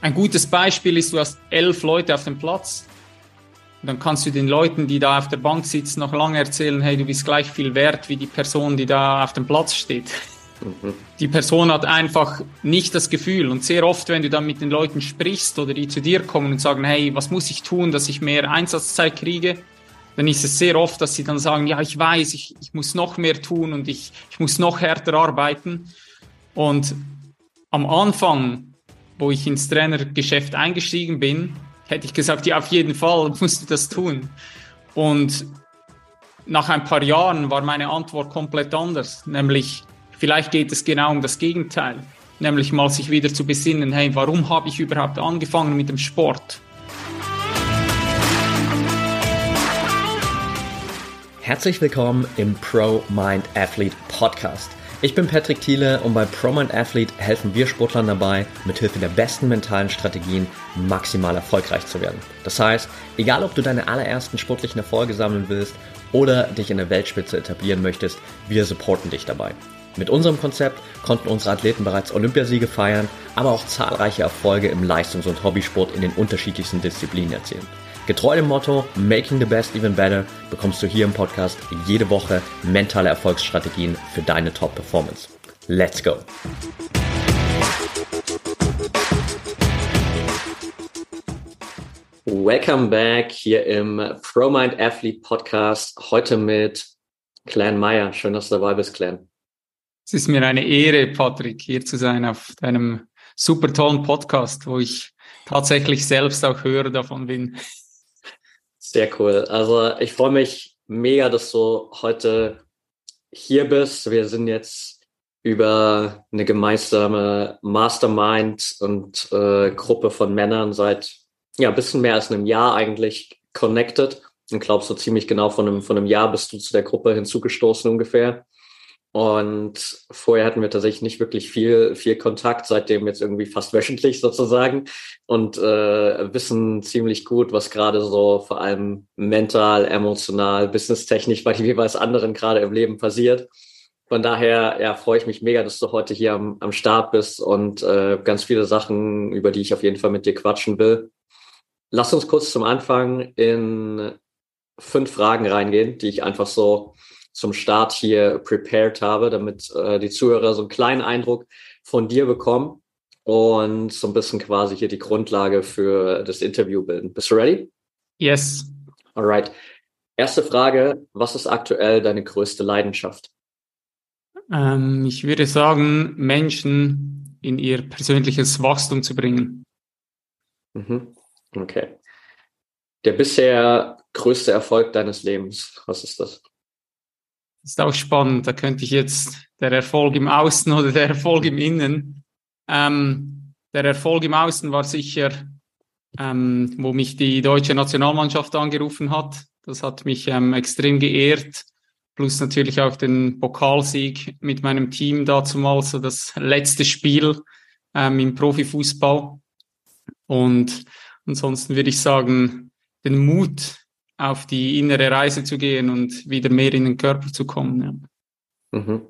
ein gutes Beispiel ist, du hast elf Leute auf dem Platz. Und dann kannst du den Leuten, die da auf der Bank sitzen, noch lange erzählen, hey, du bist gleich viel wert wie die Person, die da auf dem Platz steht. Mhm. Die Person hat einfach nicht das Gefühl. Und sehr oft, wenn du dann mit den Leuten sprichst oder die zu dir kommen und sagen, hey, was muss ich tun, dass ich mehr Einsatzzeit kriege, dann ist es sehr oft, dass sie dann sagen, ja, ich weiß, ich, ich muss noch mehr tun und ich, ich muss noch härter arbeiten. Und am Anfang, wo ich ins Trainergeschäft eingestiegen bin, hätte ich gesagt, ja, auf jeden Fall musst du das tun. Und nach ein paar Jahren war meine Antwort komplett anders, nämlich vielleicht geht es genau um das Gegenteil, nämlich mal sich wieder zu besinnen, hey, warum habe ich überhaupt angefangen mit dem Sport? Herzlich willkommen im Pro Mind Athlete Podcast. Ich bin Patrick Thiele und bei ProMind Athlete helfen wir Sportlern dabei, mithilfe der besten mentalen Strategien maximal erfolgreich zu werden. Das heißt, egal ob du deine allerersten sportlichen Erfolge sammeln willst oder dich in der Weltspitze etablieren möchtest, wir supporten dich dabei. Mit unserem Konzept konnten unsere Athleten bereits Olympiasiege feiern, aber auch zahlreiche Erfolge im Leistungs- und Hobbysport in den unterschiedlichsten Disziplinen erzielen. Getreu dem Motto Making the Best Even Better bekommst du hier im Podcast jede Woche mentale Erfolgsstrategien für deine Top-Performance. Let's go! Welcome back hier im ProMind Athlete Podcast. Heute mit Clan Meyer. Schön, dass du dabei bist, Clan. Es ist mir eine Ehre, Patrick, hier zu sein auf deinem super tollen Podcast, wo ich tatsächlich selbst auch Hörer davon bin. Sehr cool. Also ich freue mich mega, dass du heute hier bist. Wir sind jetzt über eine gemeinsame Mastermind und äh, Gruppe von Männern seit ja ein bisschen mehr als einem Jahr eigentlich connected. Und glaubst so ziemlich genau von einem, von einem Jahr bist du zu der Gruppe hinzugestoßen ungefähr. Und vorher hatten wir tatsächlich nicht wirklich viel, viel Kontakt, seitdem jetzt irgendwie fast wöchentlich sozusagen und äh, wissen ziemlich gut, was gerade so vor allem mental, emotional, businesstechnisch bei jeweils anderen gerade im Leben passiert. Von daher ja, freue ich mich mega, dass du heute hier am, am Start bist und äh, ganz viele Sachen, über die ich auf jeden Fall mit dir quatschen will. Lass uns kurz zum Anfang in fünf Fragen reingehen, die ich einfach so zum Start hier prepared habe, damit äh, die Zuhörer so einen kleinen Eindruck von dir bekommen und so ein bisschen quasi hier die Grundlage für das Interview bilden. Bist du ready? Yes. Alright. Erste Frage, was ist aktuell deine größte Leidenschaft? Ähm, ich würde sagen, Menschen in ihr persönliches Wachstum zu bringen. Mhm. Okay. Der bisher größte Erfolg deines Lebens, was ist das? Das ist auch spannend. Da könnte ich jetzt der Erfolg im Außen oder der Erfolg im Innen. Ähm, der Erfolg im Außen war sicher, ähm, wo mich die deutsche Nationalmannschaft angerufen hat. Das hat mich ähm, extrem geehrt. Plus natürlich auch den Pokalsieg mit meinem Team dazumal, so das letzte Spiel ähm, im Profifußball. Und ansonsten würde ich sagen, den Mut, auf die innere Reise zu gehen und wieder mehr in den Körper zu kommen. Ja. Mhm.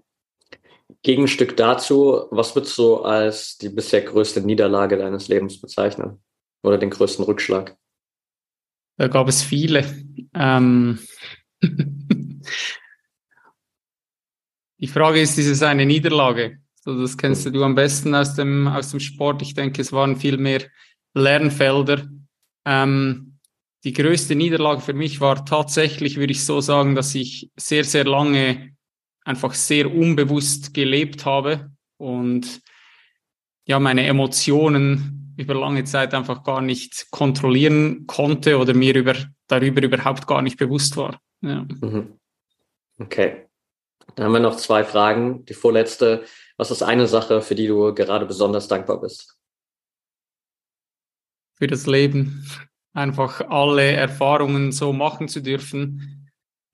Gegenstück dazu, was würdest du als die bisher größte Niederlage deines Lebens bezeichnen? Oder den größten Rückschlag? Da gab es viele. Ähm die Frage ist, ist es eine Niederlage? So, das kennst du am besten aus dem, aus dem Sport. Ich denke, es waren viel mehr Lernfelder. Ähm die größte Niederlage für mich war tatsächlich, würde ich so sagen, dass ich sehr, sehr lange einfach sehr unbewusst gelebt habe und ja, meine Emotionen über lange Zeit einfach gar nicht kontrollieren konnte oder mir über, darüber überhaupt gar nicht bewusst war. Ja. Mhm. Okay. Dann haben wir noch zwei Fragen. Die vorletzte. Was ist eine Sache, für die du gerade besonders dankbar bist? Für das Leben einfach alle Erfahrungen so machen zu dürfen.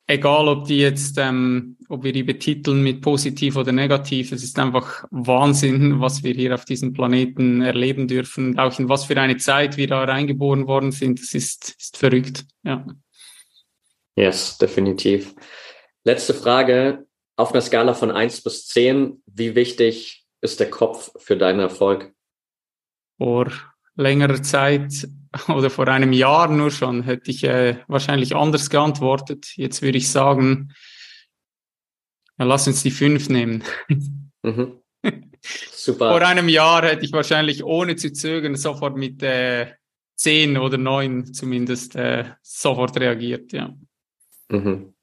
Egal, ob die jetzt, ähm, ob wir die betiteln mit positiv oder negativ, es ist einfach Wahnsinn, was wir hier auf diesem Planeten erleben dürfen. Auch in was für eine Zeit wir da reingeboren worden sind, das ist, ist verrückt, ja. Yes, definitiv. Letzte Frage. Auf einer Skala von eins bis zehn, wie wichtig ist der Kopf für deinen Erfolg? Or längerer Zeit oder vor einem Jahr nur schon, hätte ich äh, wahrscheinlich anders geantwortet. Jetzt würde ich sagen, ja, lass uns die fünf nehmen. Mhm. Super. vor einem Jahr hätte ich wahrscheinlich ohne zu zögern sofort mit äh, zehn oder neun zumindest äh, sofort reagiert, ja. Mhm.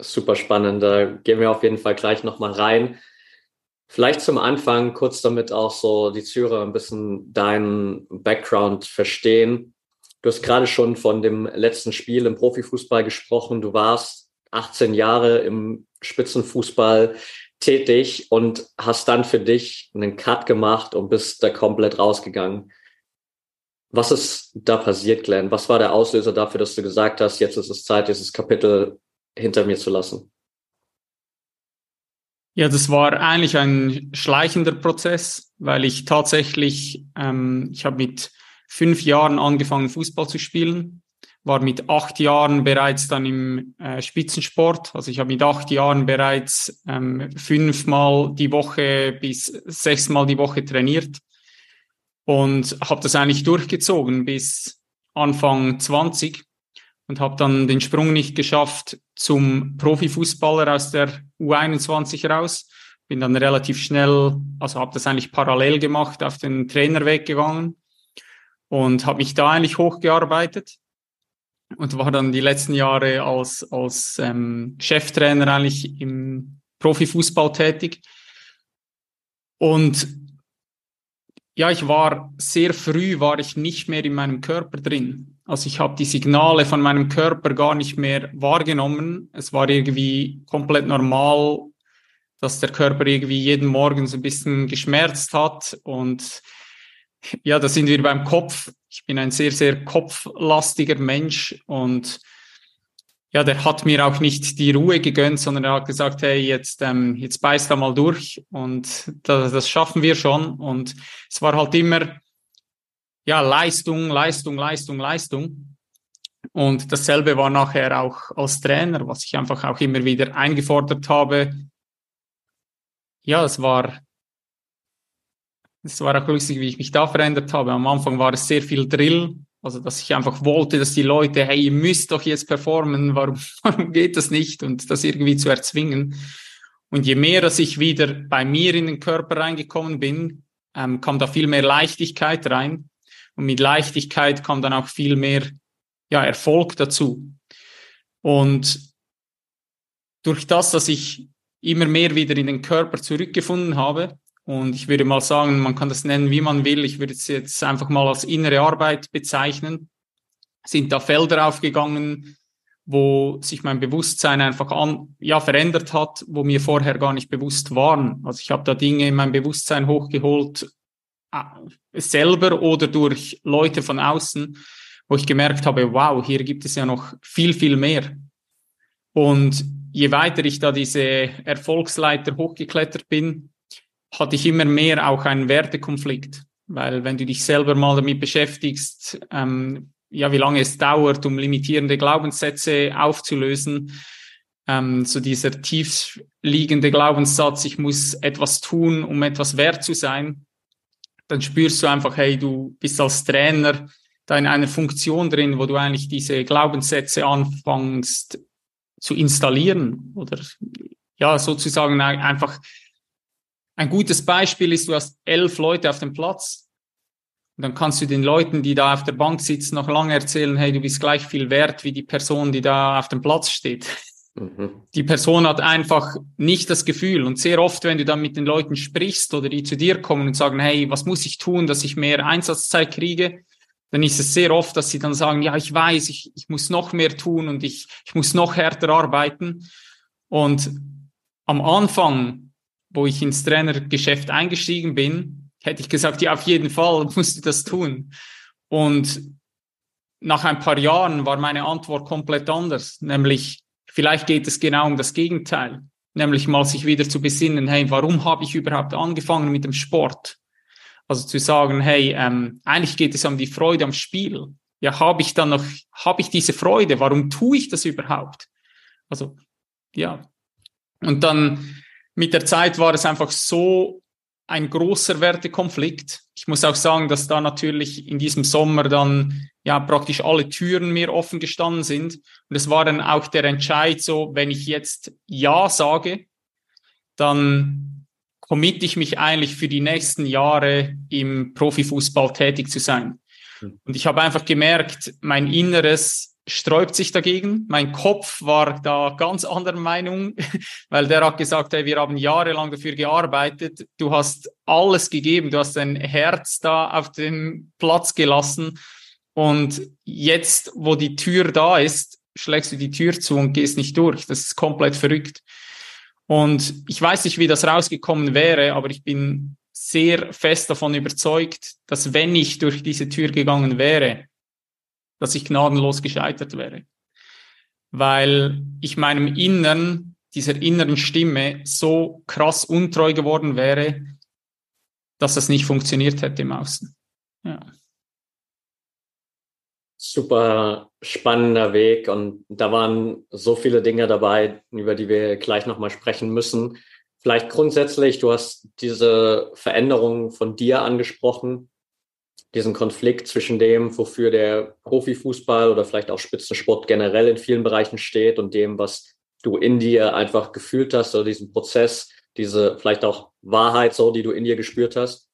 Super spannend. Da gehen wir auf jeden Fall gleich nochmal rein. Vielleicht zum Anfang kurz damit auch so die Zuhörer ein bisschen deinen Background verstehen. Du hast gerade schon von dem letzten Spiel im Profifußball gesprochen. Du warst 18 Jahre im Spitzenfußball tätig und hast dann für dich einen Cut gemacht und bist da komplett rausgegangen. Was ist da passiert, Glenn? Was war der Auslöser dafür, dass du gesagt hast, jetzt ist es Zeit, dieses Kapitel hinter mir zu lassen? Ja, das war eigentlich ein schleichender Prozess, weil ich tatsächlich, ähm, ich habe mit fünf Jahren angefangen, Fußball zu spielen, war mit acht Jahren bereits dann im äh, Spitzensport. Also ich habe mit acht Jahren bereits ähm, fünfmal die Woche bis sechsmal die Woche trainiert und habe das eigentlich durchgezogen bis Anfang 20 und habe dann den Sprung nicht geschafft zum Profifußballer aus der U21 raus. Bin dann relativ schnell, also habe das eigentlich parallel gemacht, auf den Trainerweg gegangen und habe mich da eigentlich hochgearbeitet und war dann die letzten Jahre als, als ähm, Cheftrainer eigentlich im Profifußball tätig. Und ja, ich war sehr früh, war ich nicht mehr in meinem Körper drin. Also ich habe die Signale von meinem Körper gar nicht mehr wahrgenommen. Es war irgendwie komplett normal, dass der Körper irgendwie jeden Morgen so ein bisschen geschmerzt hat. Und ja, da sind wir beim Kopf. Ich bin ein sehr, sehr kopflastiger Mensch und ja, der hat mir auch nicht die Ruhe gegönnt, sondern er hat gesagt, hey, jetzt, ähm, jetzt beißt da mal durch und das, das schaffen wir schon. Und es war halt immer, ja, Leistung, Leistung, Leistung, Leistung. Und dasselbe war nachher auch als Trainer, was ich einfach auch immer wieder eingefordert habe. Ja, es war, es war auch lustig, wie ich mich da verändert habe. Am Anfang war es sehr viel Drill, also dass ich einfach wollte, dass die Leute, hey, ihr müsst doch jetzt performen, warum, warum geht das nicht? Und das irgendwie zu erzwingen. Und je mehr, dass ich wieder bei mir in den Körper reingekommen bin, ähm, kam da viel mehr Leichtigkeit rein. Und mit Leichtigkeit kam dann auch viel mehr ja, Erfolg dazu. Und durch das, dass ich immer mehr wieder in den Körper zurückgefunden habe, und ich würde mal sagen, man kann das nennen, wie man will, ich würde es jetzt einfach mal als innere Arbeit bezeichnen, sind da Felder aufgegangen, wo sich mein Bewusstsein einfach an, ja, verändert hat, wo mir vorher gar nicht bewusst waren. Also ich habe da Dinge in mein Bewusstsein hochgeholt, selber oder durch Leute von außen, wo ich gemerkt habe, wow, hier gibt es ja noch viel, viel mehr. Und je weiter ich da diese Erfolgsleiter hochgeklettert bin, hatte ich immer mehr auch einen Wertekonflikt. Weil wenn du dich selber mal damit beschäftigst, ähm, ja, wie lange es dauert, um limitierende Glaubenssätze aufzulösen, ähm, so dieser tief liegende Glaubenssatz, ich muss etwas tun, um etwas wert zu sein, dann spürst du einfach, hey, du bist als Trainer da in einer Funktion drin, wo du eigentlich diese Glaubenssätze anfängst zu installieren oder ja, sozusagen einfach ein gutes Beispiel ist, du hast elf Leute auf dem Platz und dann kannst du den Leuten, die da auf der Bank sitzen, noch lange erzählen, hey, du bist gleich viel wert wie die Person, die da auf dem Platz steht. Mhm. Die Person hat einfach nicht das Gefühl. Und sehr oft, wenn du dann mit den Leuten sprichst oder die zu dir kommen und sagen, hey, was muss ich tun, dass ich mehr Einsatzzeit kriege? Dann ist es sehr oft, dass sie dann sagen, ja, ich weiß, ich, ich muss noch mehr tun und ich, ich muss noch härter arbeiten. Und am Anfang, wo ich ins Trainergeschäft eingestiegen bin, hätte ich gesagt, ja, auf jeden Fall musst du das tun. Und nach ein paar Jahren war meine Antwort komplett anders, nämlich Vielleicht geht es genau um das Gegenteil, nämlich mal sich wieder zu besinnen, hey, warum habe ich überhaupt angefangen mit dem Sport? Also zu sagen, hey, ähm, eigentlich geht es um die Freude am Spiel. Ja, habe ich dann noch, habe ich diese Freude? Warum tue ich das überhaupt? Also, ja. Und dann mit der Zeit war es einfach so ein großer Wertekonflikt. Ich muss auch sagen, dass da natürlich in diesem Sommer dann ja praktisch alle Türen mir offen gestanden sind. Und es war dann auch der Entscheid so, wenn ich jetzt Ja sage, dann committe ich mich eigentlich für die nächsten Jahre im Profifußball tätig zu sein. Hm. Und ich habe einfach gemerkt, mein Inneres sträubt sich dagegen. Mein Kopf war da ganz anderer Meinung, weil der hat gesagt, hey, wir haben jahrelang dafür gearbeitet. Du hast alles gegeben. Du hast dein Herz da auf den Platz gelassen. Und jetzt, wo die Tür da ist, schlägst du die Tür zu und gehst nicht durch. Das ist komplett verrückt. Und ich weiß nicht, wie das rausgekommen wäre, aber ich bin sehr fest davon überzeugt, dass wenn ich durch diese Tür gegangen wäre, dass ich gnadenlos gescheitert wäre. Weil ich meinem Innern, dieser inneren Stimme so krass untreu geworden wäre, dass das nicht funktioniert hätte im Außen. Ja. Super spannender Weg und da waren so viele Dinge dabei, über die wir gleich nochmal sprechen müssen. Vielleicht grundsätzlich, du hast diese Veränderung von dir angesprochen diesen Konflikt zwischen dem, wofür der Profifußball oder vielleicht auch Spitzensport generell in vielen Bereichen steht und dem, was du in dir einfach gefühlt hast oder diesen Prozess, diese vielleicht auch Wahrheit so, die du in dir gespürt hast.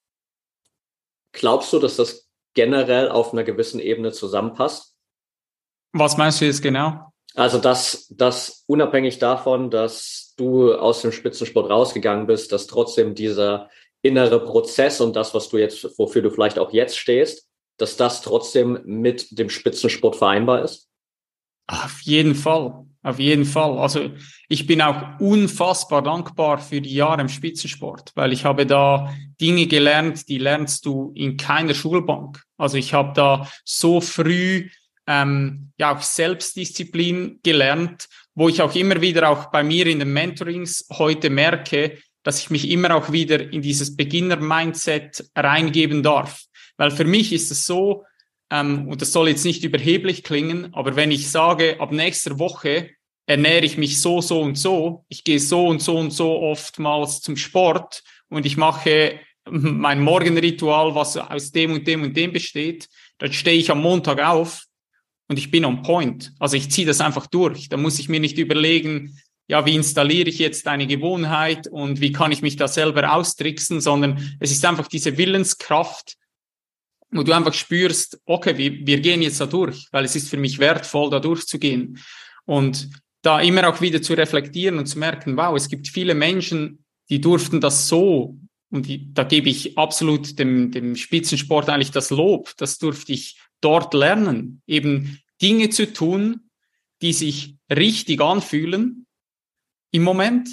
Glaubst du, dass das generell auf einer gewissen Ebene zusammenpasst? Was meinst du jetzt genau? Also, dass, dass unabhängig davon, dass du aus dem Spitzensport rausgegangen bist, dass trotzdem dieser innere Prozess und das, was du jetzt, wofür du vielleicht auch jetzt stehst, dass das trotzdem mit dem Spitzensport vereinbar ist? Auf jeden Fall, auf jeden Fall. Also ich bin auch unfassbar dankbar für die Jahre im Spitzensport, weil ich habe da Dinge gelernt, die lernst du in keiner Schulbank. Also ich habe da so früh ähm, ja auch Selbstdisziplin gelernt, wo ich auch immer wieder auch bei mir in den Mentorings heute merke, dass ich mich immer auch wieder in dieses Beginner-Mindset reingeben darf. Weil für mich ist es so, ähm, und das soll jetzt nicht überheblich klingen, aber wenn ich sage, ab nächster Woche ernähre ich mich so, so und so, ich gehe so und so und so oftmals zum Sport und ich mache mein Morgenritual, was aus dem und dem und dem besteht, dann stehe ich am Montag auf und ich bin on point. Also ich ziehe das einfach durch. Da muss ich mir nicht überlegen, ja, wie installiere ich jetzt eine Gewohnheit und wie kann ich mich da selber austricksen, sondern es ist einfach diese Willenskraft, wo du einfach spürst, okay, wir, wir gehen jetzt da durch, weil es ist für mich wertvoll, da durchzugehen. Und da immer auch wieder zu reflektieren und zu merken, wow, es gibt viele Menschen, die durften das so, und die, da gebe ich absolut dem, dem Spitzensport eigentlich das Lob, das durfte ich dort lernen, eben Dinge zu tun, die sich richtig anfühlen, im Moment,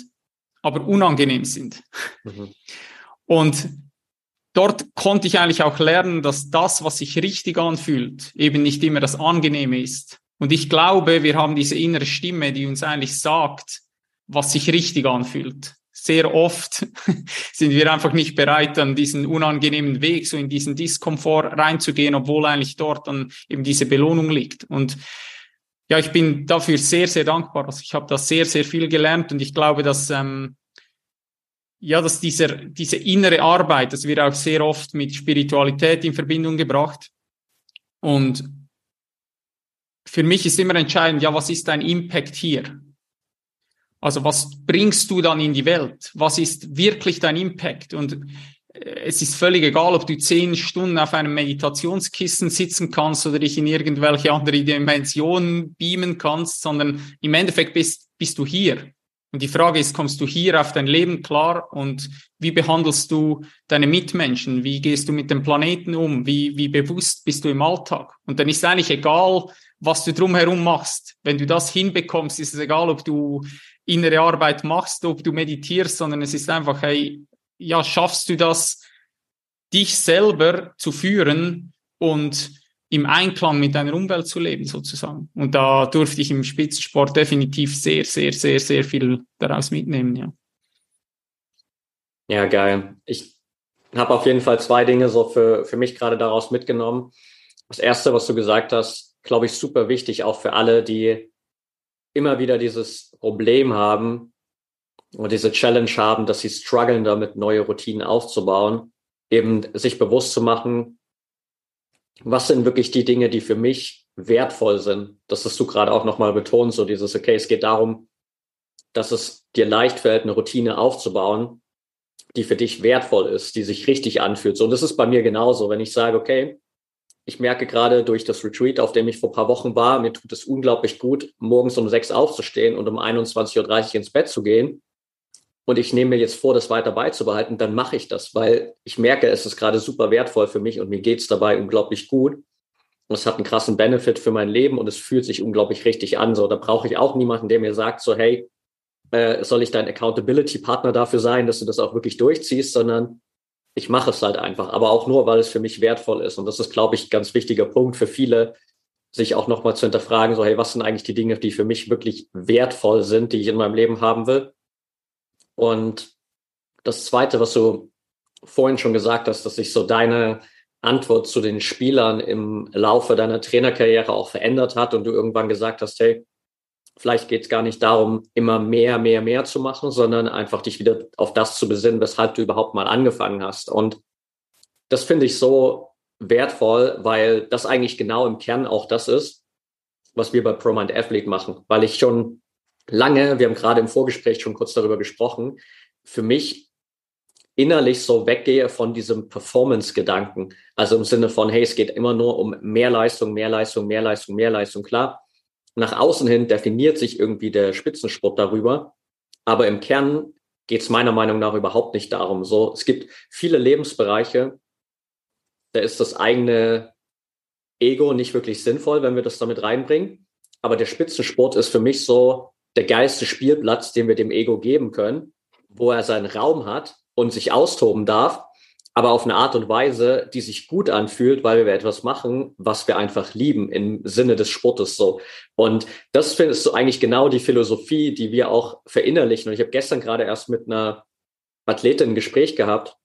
aber unangenehm sind. Mhm. Und dort konnte ich eigentlich auch lernen, dass das, was sich richtig anfühlt, eben nicht immer das Angenehme ist. Und ich glaube, wir haben diese innere Stimme, die uns eigentlich sagt, was sich richtig anfühlt. Sehr oft sind wir einfach nicht bereit, an diesen unangenehmen Weg, so in diesen Diskomfort reinzugehen, obwohl eigentlich dort dann eben diese Belohnung liegt. Und ja, ich bin dafür sehr, sehr dankbar. Also ich habe da sehr, sehr viel gelernt und ich glaube, dass ähm, ja, dass dieser, diese innere Arbeit, das wird auch sehr oft mit Spiritualität in Verbindung gebracht. Und für mich ist immer entscheidend, ja, was ist dein Impact hier? Also was bringst du dann in die Welt? Was ist wirklich dein Impact? Und es ist völlig egal, ob du zehn Stunden auf einem Meditationskissen sitzen kannst oder dich in irgendwelche andere Dimensionen beamen kannst, sondern im Endeffekt bist, bist du hier. Und die Frage ist, kommst du hier auf dein Leben klar und wie behandelst du deine Mitmenschen? Wie gehst du mit dem Planeten um? Wie, wie bewusst bist du im Alltag? Und dann ist eigentlich egal, was du drumherum machst. Wenn du das hinbekommst, ist es egal, ob du innere Arbeit machst, ob du meditierst, sondern es ist einfach, hey, ja, schaffst du das, dich selber zu führen und im Einklang mit deiner Umwelt zu leben, sozusagen. Und da durfte ich im Spitzensport definitiv sehr, sehr, sehr, sehr viel daraus mitnehmen, ja. Ja, geil. Ich habe auf jeden Fall zwei Dinge so für, für mich gerade daraus mitgenommen. Das erste, was du gesagt hast, glaube ich, super wichtig, auch für alle, die immer wieder dieses Problem haben, und diese Challenge haben, dass sie strugglen damit, neue Routinen aufzubauen, eben sich bewusst zu machen, was sind wirklich die Dinge, die für mich wertvoll sind. Das hast du gerade auch nochmal betont, so dieses, okay, es geht darum, dass es dir leicht fällt, eine Routine aufzubauen, die für dich wertvoll ist, die sich richtig anfühlt. So, und das ist bei mir genauso. Wenn ich sage, okay, ich merke gerade durch das Retreat, auf dem ich vor paar Wochen war, mir tut es unglaublich gut, morgens um sechs aufzustehen und um 21.30 Uhr ins Bett zu gehen. Und ich nehme mir jetzt vor, das weiter beizubehalten, dann mache ich das, weil ich merke, es ist gerade super wertvoll für mich und mir geht es dabei unglaublich gut. Und es hat einen krassen Benefit für mein Leben und es fühlt sich unglaublich richtig an. So, da brauche ich auch niemanden, der mir sagt, so, hey, äh, soll ich dein Accountability-Partner dafür sein, dass du das auch wirklich durchziehst, sondern ich mache es halt einfach, aber auch nur, weil es für mich wertvoll ist. Und das ist, glaube ich, ein ganz wichtiger Punkt für viele, sich auch nochmal zu hinterfragen, so, hey, was sind eigentlich die Dinge, die für mich wirklich wertvoll sind, die ich in meinem Leben haben will? Und das Zweite, was du vorhin schon gesagt hast, dass sich so deine Antwort zu den Spielern im Laufe deiner Trainerkarriere auch verändert hat und du irgendwann gesagt hast, hey, vielleicht geht es gar nicht darum, immer mehr, mehr, mehr zu machen, sondern einfach dich wieder auf das zu besinnen, weshalb du überhaupt mal angefangen hast. Und das finde ich so wertvoll, weil das eigentlich genau im Kern auch das ist, was wir bei ProMind Athlete machen, weil ich schon lange, wir haben gerade im Vorgespräch schon kurz darüber gesprochen, für mich innerlich so weggehe von diesem Performance-Gedanken. Also im Sinne von, hey, es geht immer nur um mehr Leistung, mehr Leistung, mehr Leistung, mehr Leistung. Klar, nach außen hin definiert sich irgendwie der Spitzensport darüber, aber im Kern geht es meiner Meinung nach überhaupt nicht darum. So, es gibt viele Lebensbereiche, da ist das eigene Ego nicht wirklich sinnvoll, wenn wir das damit reinbringen. Aber der Spitzensport ist für mich so der geilste Spielplatz, den wir dem Ego geben können, wo er seinen Raum hat und sich austoben darf aber auf eine Art und Weise, die sich gut anfühlt, weil wir etwas machen, was wir einfach lieben im Sinne des Sportes so. Und das findest du eigentlich genau die Philosophie, die wir auch verinnerlichen. Und ich habe gestern gerade erst mit einer Athletin ein Gespräch gehabt,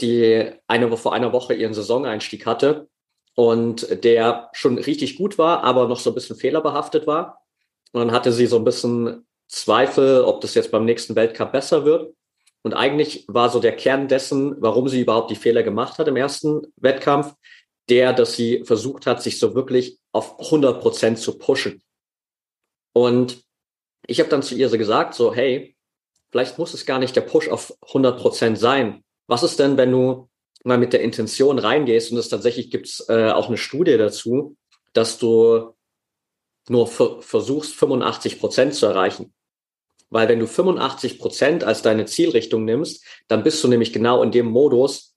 die eine vor einer Woche ihren Saisoneinstieg hatte und der schon richtig gut war, aber noch so ein bisschen fehlerbehaftet war. Und dann hatte sie so ein bisschen Zweifel, ob das jetzt beim nächsten Weltcup besser wird. Und eigentlich war so der Kern dessen, warum sie überhaupt die Fehler gemacht hat im ersten Wettkampf, der, dass sie versucht hat, sich so wirklich auf 100 Prozent zu pushen. Und ich habe dann zu ihr so gesagt, so, hey, vielleicht muss es gar nicht der Push auf 100 Prozent sein. Was ist denn, wenn du mal mit der Intention reingehst und es tatsächlich gibt's äh, auch eine Studie dazu, dass du nur versuchst, 85 Prozent zu erreichen. Weil wenn du 85 Prozent als deine Zielrichtung nimmst, dann bist du nämlich genau in dem Modus,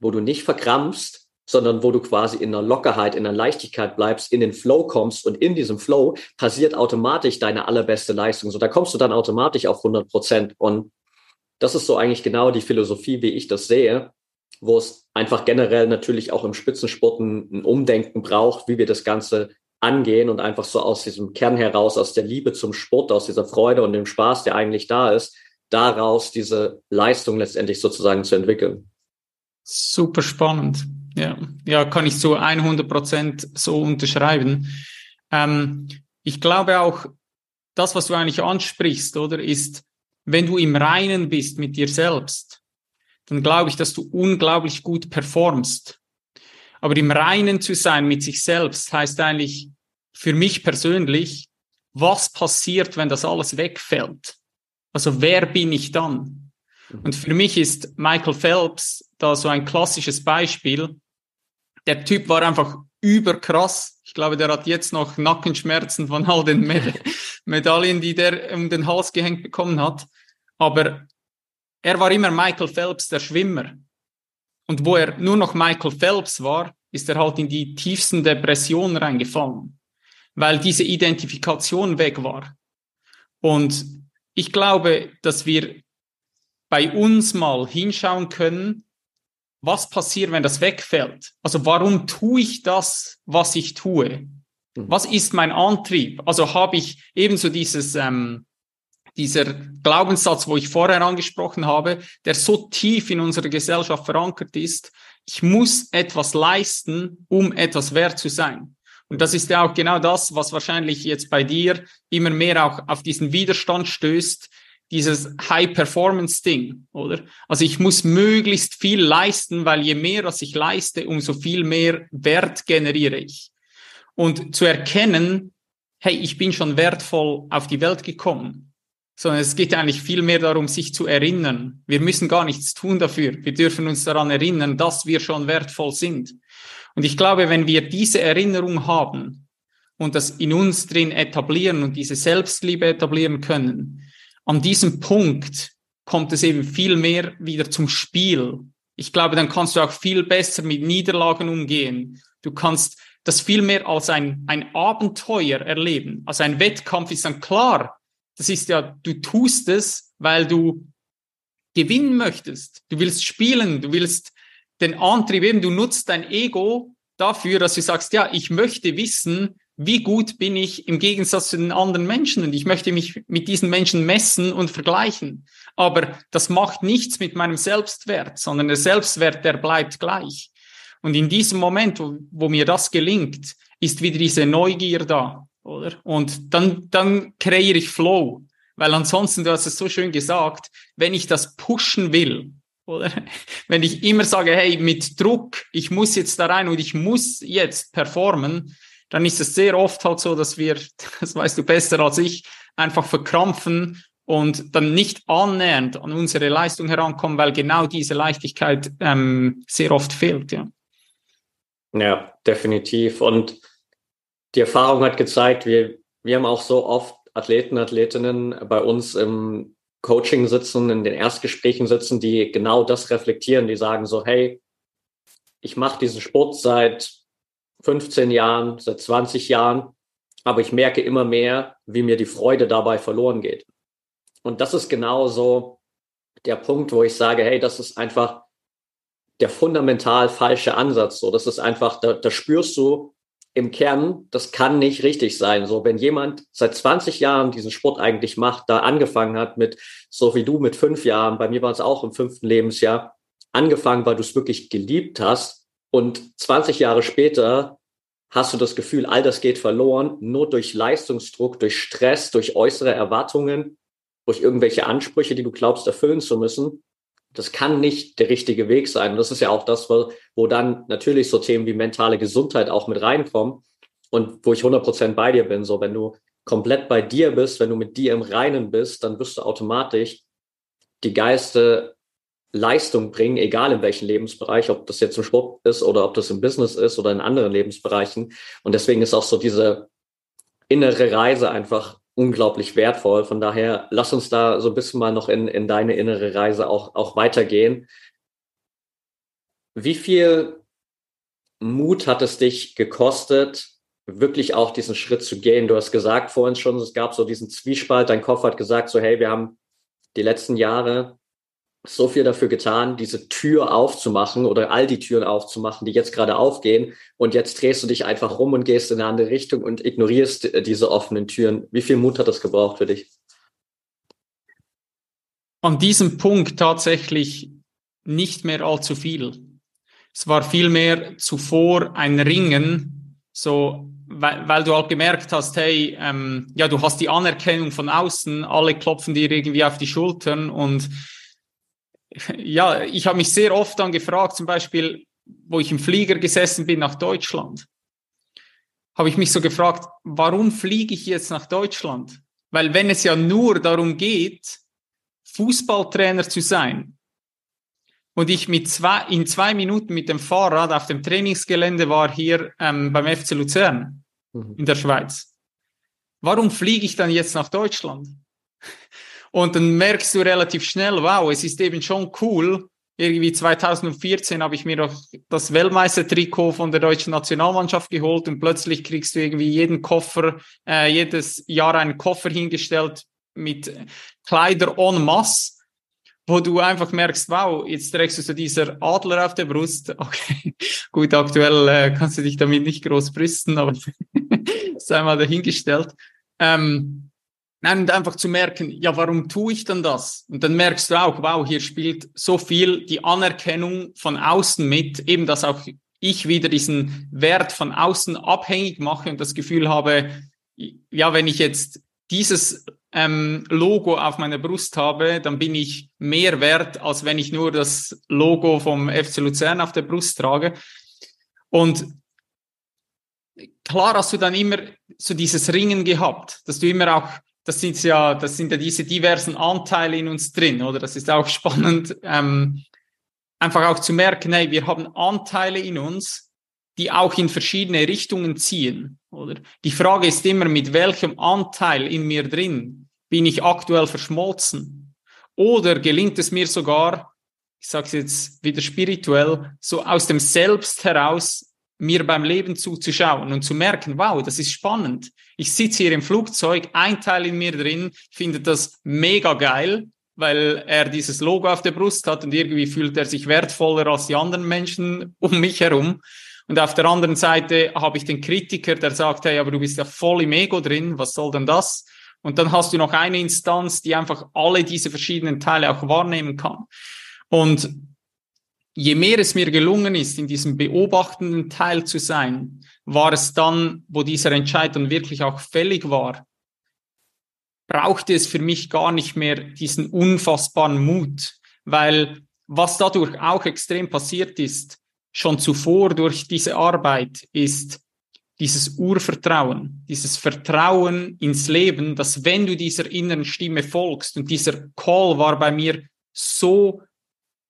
wo du nicht verkrampfst, sondern wo du quasi in einer Lockerheit, in einer Leichtigkeit bleibst, in den Flow kommst und in diesem Flow passiert automatisch deine allerbeste Leistung. So, da kommst du dann automatisch auf 100 Prozent. Und das ist so eigentlich genau die Philosophie, wie ich das sehe, wo es einfach generell natürlich auch im Spitzensport ein Umdenken braucht, wie wir das Ganze angehen und einfach so aus diesem Kern heraus, aus der Liebe zum Sport, aus dieser Freude und dem Spaß, der eigentlich da ist, daraus diese Leistung letztendlich sozusagen zu entwickeln. Super spannend. Ja, ja, kann ich zu 100 Prozent so unterschreiben. Ähm, ich glaube auch, das, was du eigentlich ansprichst, oder, ist, wenn du im Reinen bist mit dir selbst, dann glaube ich, dass du unglaublich gut performst. Aber im Reinen zu sein mit sich selbst heißt eigentlich für mich persönlich, was passiert, wenn das alles wegfällt? Also wer bin ich dann? Und für mich ist Michael Phelps da so ein klassisches Beispiel. Der Typ war einfach überkrass. Ich glaube, der hat jetzt noch Nackenschmerzen von all den Medaillen, die der um den Hals gehängt bekommen hat. Aber er war immer Michael Phelps, der Schwimmer. Und wo er nur noch Michael Phelps war, ist er halt in die tiefsten Depressionen reingefallen, weil diese Identifikation weg war. Und ich glaube, dass wir bei uns mal hinschauen können, was passiert, wenn das wegfällt? Also warum tue ich das, was ich tue? Mhm. Was ist mein Antrieb? Also habe ich ebenso dieses ähm, dieser Glaubenssatz, wo ich vorher angesprochen habe, der so tief in unserer Gesellschaft verankert ist, ich muss etwas leisten, um etwas wert zu sein. Und das ist ja auch genau das, was wahrscheinlich jetzt bei dir immer mehr auch auf diesen Widerstand stößt, dieses High-Performance-Ding, oder? Also ich muss möglichst viel leisten, weil je mehr, was ich leiste, umso viel mehr Wert generiere ich. Und zu erkennen, hey, ich bin schon wertvoll auf die Welt gekommen, sondern es geht eigentlich viel mehr darum, sich zu erinnern. Wir müssen gar nichts tun dafür. Wir dürfen uns daran erinnern, dass wir schon wertvoll sind. Und ich glaube, wenn wir diese Erinnerung haben und das in uns drin etablieren und diese Selbstliebe etablieren können, an diesem Punkt kommt es eben viel mehr wieder zum Spiel. Ich glaube, dann kannst du auch viel besser mit Niederlagen umgehen. Du kannst das viel mehr als ein, ein Abenteuer erleben. Also ein Wettkampf ist dann klar. Das ist ja, du tust es, weil du gewinnen möchtest. Du willst spielen, du willst den Antrieb eben, du nutzt dein Ego dafür, dass du sagst, ja, ich möchte wissen, wie gut bin ich im Gegensatz zu den anderen Menschen und ich möchte mich mit diesen Menschen messen und vergleichen. Aber das macht nichts mit meinem Selbstwert, sondern der Selbstwert, der bleibt gleich. Und in diesem Moment, wo, wo mir das gelingt, ist wieder diese Neugier da, oder? Und dann, dann kreiere ich Flow. Weil ansonsten, du hast es so schön gesagt, wenn ich das pushen will, oder? Wenn ich immer sage, hey, mit Druck, ich muss jetzt da rein und ich muss jetzt performen, dann ist es sehr oft halt so, dass wir, das weißt du besser als ich, einfach verkrampfen und dann nicht annähernd an unsere Leistung herankommen, weil genau diese Leichtigkeit ähm, sehr oft fehlt, ja. Ja, definitiv. Und die Erfahrung hat gezeigt, wir, wir haben auch so oft Athleten, Athletinnen bei uns im Coaching sitzen, in den Erstgesprächen sitzen, die genau das reflektieren, die sagen so, hey, ich mache diesen Sport seit 15 Jahren, seit 20 Jahren, aber ich merke immer mehr, wie mir die Freude dabei verloren geht. Und das ist genau so der Punkt, wo ich sage, hey, das ist einfach der fundamental falsche Ansatz. So, das ist einfach, da, da spürst du im Kern, das kann nicht richtig sein. So, wenn jemand seit 20 Jahren diesen Sport eigentlich macht, da angefangen hat mit, so wie du mit fünf Jahren, bei mir war es auch im fünften Lebensjahr, angefangen, weil du es wirklich geliebt hast und 20 Jahre später hast du das Gefühl, all das geht verloren, nur durch Leistungsdruck, durch Stress, durch äußere Erwartungen, durch irgendwelche Ansprüche, die du glaubst erfüllen zu müssen das kann nicht der richtige Weg sein. Und das ist ja auch das, wo, wo dann natürlich so Themen wie mentale Gesundheit auch mit reinkommen und wo ich 100% bei dir bin. So, wenn du komplett bei dir bist, wenn du mit dir im Reinen bist, dann wirst du automatisch die geiste Leistung bringen, egal in welchem Lebensbereich, ob das jetzt im Sport ist oder ob das im Business ist oder in anderen Lebensbereichen. Und deswegen ist auch so diese innere Reise einfach unglaublich wertvoll. Von daher, lass uns da so ein bisschen mal noch in, in deine innere Reise auch, auch weitergehen. Wie viel Mut hat es dich gekostet, wirklich auch diesen Schritt zu gehen? Du hast gesagt vorhin schon, es gab so diesen Zwiespalt. Dein Kopf hat gesagt, so, hey, wir haben die letzten Jahre so viel dafür getan, diese Tür aufzumachen oder all die Türen aufzumachen, die jetzt gerade aufgehen. Und jetzt drehst du dich einfach rum und gehst in eine andere Richtung und ignorierst diese offenen Türen. Wie viel Mut hat das gebraucht für dich? An diesem Punkt tatsächlich nicht mehr allzu viel. Es war vielmehr zuvor ein Ringen, so weil, weil du halt gemerkt hast, hey, ähm, ja, du hast die Anerkennung von außen, alle klopfen dir irgendwie auf die Schultern und ja, ich habe mich sehr oft dann gefragt, zum Beispiel, wo ich im Flieger gesessen bin nach Deutschland, habe ich mich so gefragt, warum fliege ich jetzt nach Deutschland? Weil wenn es ja nur darum geht, Fußballtrainer zu sein, und ich mit zwei, in zwei Minuten mit dem Fahrrad auf dem Trainingsgelände war hier ähm, beim FC Luzern mhm. in der Schweiz. Warum fliege ich dann jetzt nach Deutschland? Und dann merkst du relativ schnell, wow, es ist eben schon cool. Irgendwie 2014 habe ich mir doch das Weltmeistertrikot von der deutschen Nationalmannschaft geholt und plötzlich kriegst du irgendwie jeden Koffer, äh, jedes Jahr einen Koffer hingestellt mit Kleider en masse wo du einfach merkst, wow, jetzt trägst du so dieser Adler auf der Brust. Okay, gut, aktuell äh, kannst du dich damit nicht groß brüsten, aber sei mal dahingestellt. Ähm, Nein, und einfach zu merken, ja, warum tue ich denn das? Und dann merkst du auch, wow, hier spielt so viel die Anerkennung von außen mit, eben dass auch ich wieder diesen Wert von außen abhängig mache und das Gefühl habe, ja, wenn ich jetzt dieses ähm, Logo auf meiner Brust habe, dann bin ich mehr wert, als wenn ich nur das Logo vom FC Luzern auf der Brust trage. Und klar hast du dann immer so dieses Ringen gehabt, dass du immer auch, das sind ja, das sind ja diese diversen Anteile in uns drin, oder? Das ist auch spannend, ähm, einfach auch zu merken, hey, wir haben Anteile in uns, die auch in verschiedene Richtungen ziehen, oder? Die Frage ist immer, mit welchem Anteil in mir drin bin ich aktuell verschmolzen? Oder gelingt es mir sogar, ich sage es jetzt wieder spirituell, so aus dem Selbst heraus mir beim Leben zuzuschauen und zu merken, wow, das ist spannend. Ich sitze hier im Flugzeug, ein Teil in mir drin findet das mega geil, weil er dieses Logo auf der Brust hat und irgendwie fühlt er sich wertvoller als die anderen Menschen um mich herum. Und auf der anderen Seite habe ich den Kritiker, der sagt, hey, aber du bist ja voll im Ego drin, was soll denn das? Und dann hast du noch eine Instanz, die einfach alle diese verschiedenen Teile auch wahrnehmen kann. Und je mehr es mir gelungen ist, in diesem beobachtenden Teil zu sein, war es dann, wo dieser Entscheid dann wirklich auch fällig war, brauchte es für mich gar nicht mehr diesen unfassbaren Mut, weil was dadurch auch extrem passiert ist, schon zuvor durch diese Arbeit, ist dieses Urvertrauen, dieses Vertrauen ins Leben, dass wenn du dieser inneren Stimme folgst, und dieser Call war bei mir so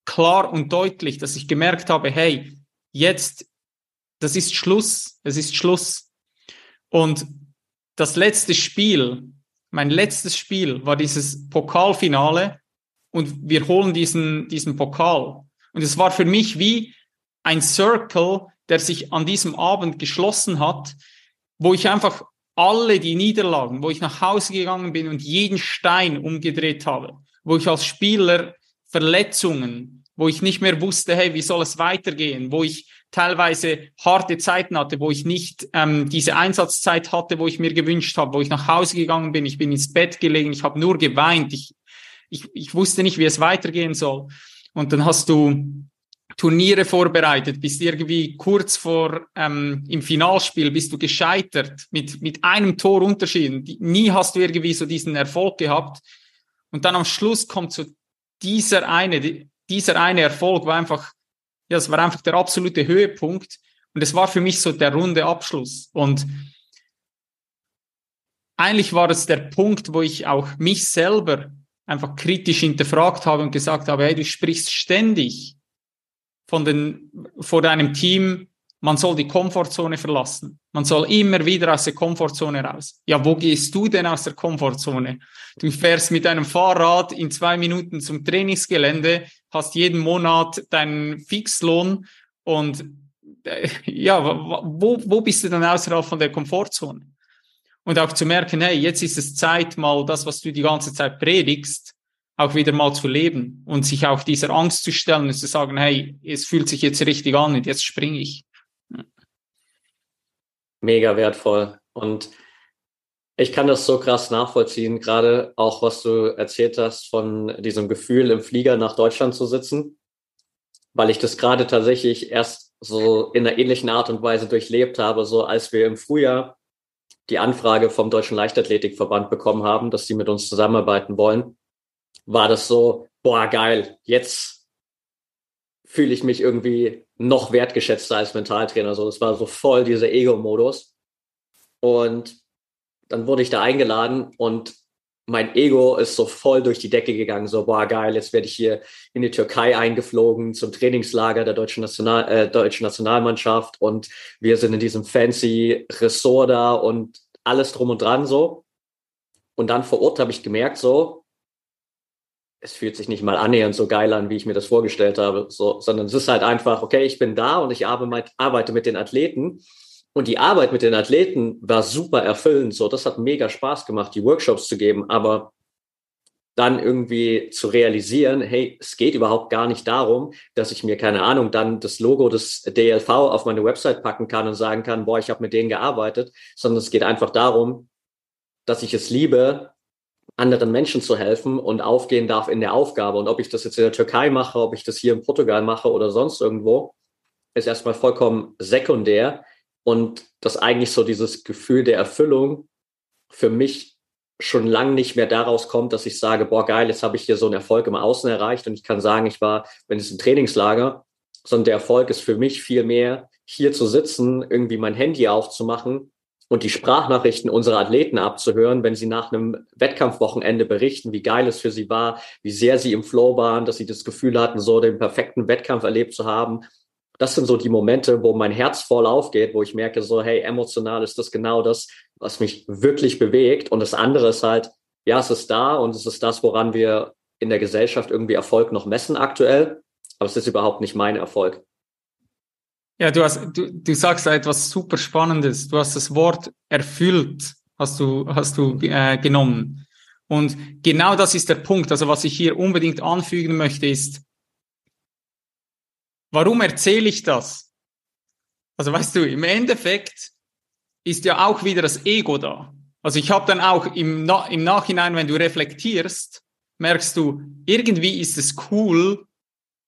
klar und deutlich, dass ich gemerkt habe, hey, jetzt, das ist Schluss, es ist Schluss. Und das letzte Spiel, mein letztes Spiel war dieses Pokalfinale und wir holen diesen, diesen Pokal. Und es war für mich wie ein Circle, der sich an diesem Abend geschlossen hat, wo ich einfach alle die Niederlagen, wo ich nach Hause gegangen bin und jeden Stein umgedreht habe, wo ich als Spieler Verletzungen, wo ich nicht mehr wusste, hey, wie soll es weitergehen, wo ich teilweise harte Zeiten hatte, wo ich nicht ähm, diese Einsatzzeit hatte, wo ich mir gewünscht habe, wo ich nach Hause gegangen bin, ich bin ins Bett gelegen, ich habe nur geweint, ich, ich, ich wusste nicht, wie es weitergehen soll. Und dann hast du Turniere vorbereitet, bist irgendwie kurz vor ähm, im Finalspiel, bist du gescheitert mit, mit einem Tor Unterschied. Nie hast du irgendwie so diesen Erfolg gehabt. Und dann am Schluss kommt so dieser eine, dieser eine Erfolg war einfach, ja, es war einfach der absolute Höhepunkt. Und es war für mich so der runde Abschluss. Und eigentlich war es der Punkt, wo ich auch mich selber einfach kritisch hinterfragt habe und gesagt habe, hey, du sprichst ständig von den, vor deinem Team, man soll die Komfortzone verlassen. Man soll immer wieder aus der Komfortzone raus. Ja, wo gehst du denn aus der Komfortzone? Du fährst mit deinem Fahrrad in zwei Minuten zum Trainingsgelände, hast jeden Monat deinen Fixlohn und äh, ja, wo, wo bist du dann außerhalb von der Komfortzone? Und auch zu merken, hey, jetzt ist es Zeit, mal das, was du die ganze Zeit predigst, auch wieder mal zu leben und sich auch dieser Angst zu stellen und zu sagen, hey, es fühlt sich jetzt richtig an und jetzt springe ich mega wertvoll. Und ich kann das so krass nachvollziehen, gerade auch was du erzählt hast von diesem Gefühl, im Flieger nach Deutschland zu sitzen, weil ich das gerade tatsächlich erst so in einer ähnlichen Art und Weise durchlebt habe, so als wir im Frühjahr die Anfrage vom Deutschen Leichtathletikverband bekommen haben, dass sie mit uns zusammenarbeiten wollen, war das so, boah, geil, jetzt fühle ich mich irgendwie noch wertgeschätzter als Mentaltrainer. So, das war so voll dieser Ego-Modus. Und dann wurde ich da eingeladen und mein Ego ist so voll durch die Decke gegangen. So, boah, geil, jetzt werde ich hier in die Türkei eingeflogen zum Trainingslager der deutschen, National, äh, deutschen Nationalmannschaft und wir sind in diesem fancy Ressort da und alles drum und dran so. Und dann vor Ort habe ich gemerkt, so, es fühlt sich nicht mal annähernd so geil an, wie ich mir das vorgestellt habe, so, sondern es ist halt einfach, okay, ich bin da und ich arbeite mit den Athleten. Und die Arbeit mit den Athleten war super erfüllend. So, das hat mega Spaß gemacht, die Workshops zu geben. Aber dann irgendwie zu realisieren, hey, es geht überhaupt gar nicht darum, dass ich mir, keine Ahnung, dann das Logo des DLV auf meine Website packen kann und sagen kann, boah, ich habe mit denen gearbeitet, sondern es geht einfach darum, dass ich es liebe, anderen Menschen zu helfen und aufgehen darf in der Aufgabe. Und ob ich das jetzt in der Türkei mache, ob ich das hier in Portugal mache oder sonst irgendwo, ist erstmal vollkommen sekundär. Und das eigentlich so dieses Gefühl der Erfüllung für mich schon lange nicht mehr daraus kommt, dass ich sage, boah, geil, jetzt habe ich hier so einen Erfolg im Außen erreicht und ich kann sagen, ich war, wenn es ein Trainingslager, sondern der Erfolg ist für mich viel mehr, hier zu sitzen, irgendwie mein Handy aufzumachen und die Sprachnachrichten unserer Athleten abzuhören, wenn sie nach einem Wettkampfwochenende berichten, wie geil es für sie war, wie sehr sie im Flow waren, dass sie das Gefühl hatten, so den perfekten Wettkampf erlebt zu haben. Das sind so die Momente, wo mein Herz voll aufgeht, wo ich merke, so, hey, emotional ist das genau das, was mich wirklich bewegt. Und das andere ist halt, ja, es ist da und es ist das, woran wir in der Gesellschaft irgendwie Erfolg noch messen aktuell. Aber es ist überhaupt nicht mein Erfolg. Ja, du hast, du, du sagst etwas super Spannendes. Du hast das Wort erfüllt, hast du, hast du äh, genommen. Und genau das ist der Punkt. Also was ich hier unbedingt anfügen möchte, ist, warum erzähle ich das? Also weißt du, im Endeffekt ist ja auch wieder das Ego da. Also ich habe dann auch im, Na im Nachhinein, wenn du reflektierst, merkst du, irgendwie ist es cool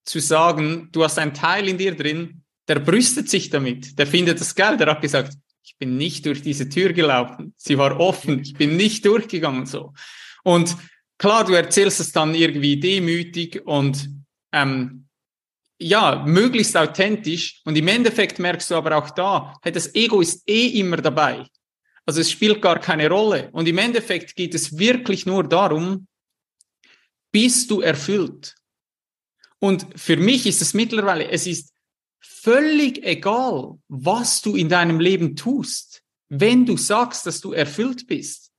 zu sagen, du hast einen Teil in dir drin, der brüstet sich damit, der findet das geil, der hat gesagt, ich bin nicht durch diese Tür gelaufen, sie war offen, ich bin nicht durchgegangen so. Und klar, du erzählst es dann irgendwie demütig und ähm, ja, möglichst authentisch. Und im Endeffekt merkst du aber auch da, hey, das Ego ist eh immer dabei. Also es spielt gar keine Rolle. Und im Endeffekt geht es wirklich nur darum, bist du erfüllt? Und für mich ist es mittlerweile, es ist völlig egal, was du in deinem Leben tust, wenn du sagst, dass du erfüllt bist.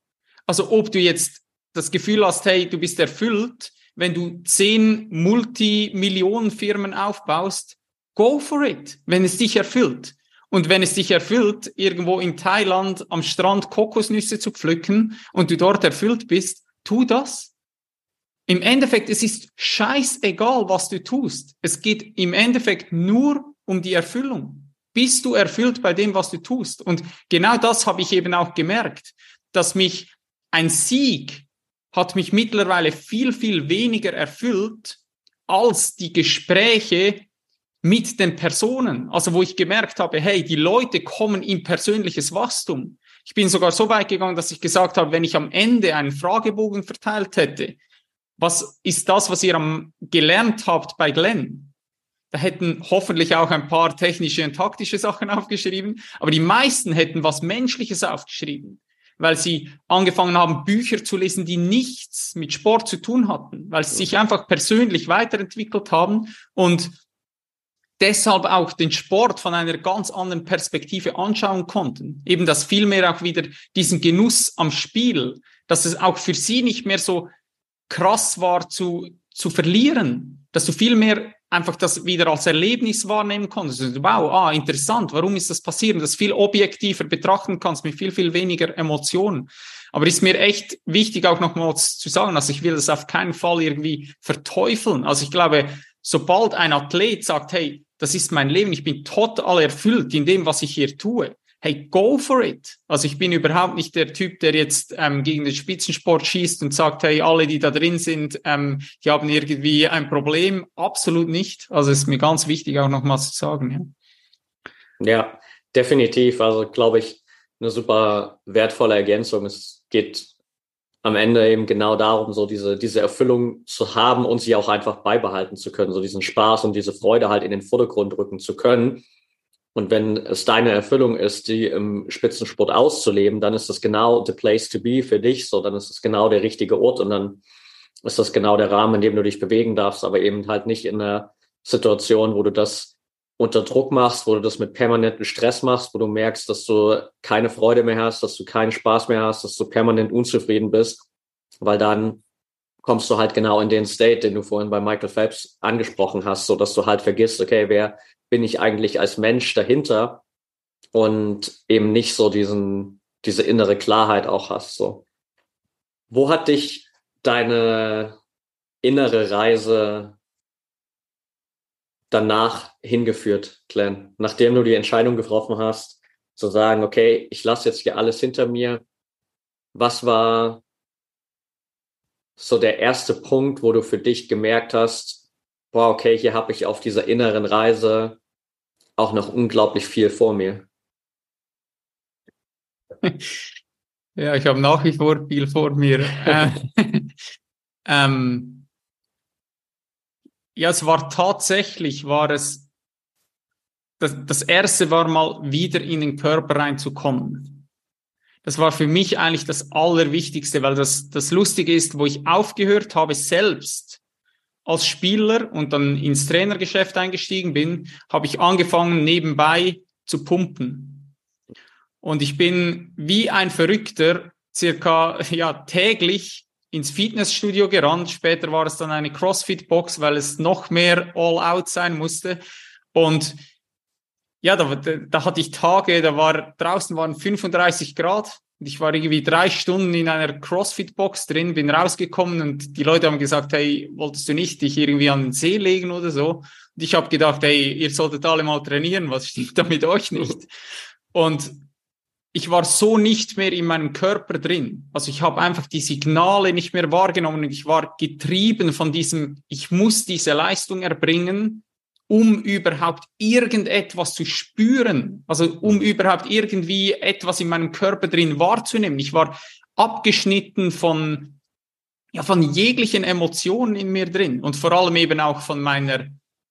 Also ob du jetzt das Gefühl hast, hey, du bist erfüllt, wenn du zehn Multimillionenfirmen aufbaust, go for it, wenn es dich erfüllt. Und wenn es dich erfüllt, irgendwo in Thailand am Strand Kokosnüsse zu pflücken und du dort erfüllt bist, tu das. Im Endeffekt, es ist scheißegal, was du tust. Es geht im Endeffekt nur um die Erfüllung. Bist du erfüllt bei dem, was du tust? Und genau das habe ich eben auch gemerkt, dass mich ein Sieg hat mich mittlerweile viel, viel weniger erfüllt als die Gespräche mit den Personen. Also wo ich gemerkt habe, hey, die Leute kommen in persönliches Wachstum. Ich bin sogar so weit gegangen, dass ich gesagt habe, wenn ich am Ende einen Fragebogen verteilt hätte, was ist das, was ihr am gelernt habt bei Glenn? Hätten hoffentlich auch ein paar technische und taktische Sachen aufgeschrieben, aber die meisten hätten was Menschliches aufgeschrieben, weil sie angefangen haben, Bücher zu lesen, die nichts mit Sport zu tun hatten, weil sie sich einfach persönlich weiterentwickelt haben und deshalb auch den Sport von einer ganz anderen Perspektive anschauen konnten. Eben das vielmehr auch wieder diesen Genuss am Spiel, dass es auch für sie nicht mehr so krass war zu, zu verlieren, dass du viel mehr einfach das wieder als Erlebnis wahrnehmen konntest. Wow, ah, interessant, warum ist das passiert? Das viel objektiver betrachten kannst mit viel, viel weniger Emotionen. Aber ist mir echt wichtig auch nochmals zu sagen, also ich will das auf keinen Fall irgendwie verteufeln. Also ich glaube, sobald ein Athlet sagt, hey, das ist mein Leben, ich bin total erfüllt in dem, was ich hier tue, hey, go for it. Also ich bin überhaupt nicht der Typ, der jetzt ähm, gegen den Spitzensport schießt und sagt, hey, alle, die da drin sind, ähm, die haben irgendwie ein Problem. Absolut nicht. Also ist mir ganz wichtig, auch nochmals zu sagen. Ja, ja definitiv. Also glaube ich, eine super wertvolle Ergänzung. Es geht am Ende eben genau darum, so diese, diese Erfüllung zu haben und sie auch einfach beibehalten zu können, so diesen Spaß und diese Freude halt in den Vordergrund rücken zu können und wenn es deine Erfüllung ist, die im Spitzensport auszuleben, dann ist das genau the place to be für dich. So, dann ist es genau der richtige Ort und dann ist das genau der Rahmen, in dem du dich bewegen darfst, aber eben halt nicht in einer Situation, wo du das unter Druck machst, wo du das mit permanentem Stress machst, wo du merkst, dass du keine Freude mehr hast, dass du keinen Spaß mehr hast, dass du permanent unzufrieden bist, weil dann kommst du halt genau in den State, den du vorhin bei Michael Phelps angesprochen hast, so dass du halt vergisst, okay, wer bin ich eigentlich als Mensch dahinter und eben nicht so diesen, diese innere Klarheit auch hast. So. Wo hat dich deine innere Reise danach hingeführt, Glenn? Nachdem du die Entscheidung getroffen hast, zu sagen, okay, ich lasse jetzt hier alles hinter mir. Was war so der erste Punkt, wo du für dich gemerkt hast, boah, okay, hier habe ich auf dieser inneren Reise auch noch unglaublich viel vor mir. Ja, ich habe nach wie vor viel vor mir. Äh, ähm, ja, es war tatsächlich, war es, das, das erste war mal wieder in den Körper reinzukommen. Das war für mich eigentlich das Allerwichtigste, weil das, das Lustige ist, wo ich aufgehört habe, selbst als Spieler und dann ins Trainergeschäft eingestiegen bin, habe ich angefangen, nebenbei zu pumpen. Und ich bin wie ein Verrückter circa ja, täglich ins Fitnessstudio gerannt. Später war es dann eine CrossFit-Box, weil es noch mehr All-Out sein musste. Und ja, da, da hatte ich Tage, da war draußen waren 35 Grad ich war irgendwie drei Stunden in einer CrossFit-Box drin, bin rausgekommen und die Leute haben gesagt, hey, wolltest du nicht dich irgendwie an den See legen oder so? Und ich habe gedacht, hey, ihr solltet alle mal trainieren, was stimmt da mit euch nicht? Und ich war so nicht mehr in meinem Körper drin. Also ich habe einfach die Signale nicht mehr wahrgenommen. Ich war getrieben von diesem, ich muss diese Leistung erbringen, um überhaupt irgendetwas zu spüren. Also um mhm. überhaupt irgendwie etwas in meinem Körper drin wahrzunehmen. Ich war abgeschnitten von, ja, von jeglichen Emotionen in mir drin und vor allem eben auch von meiner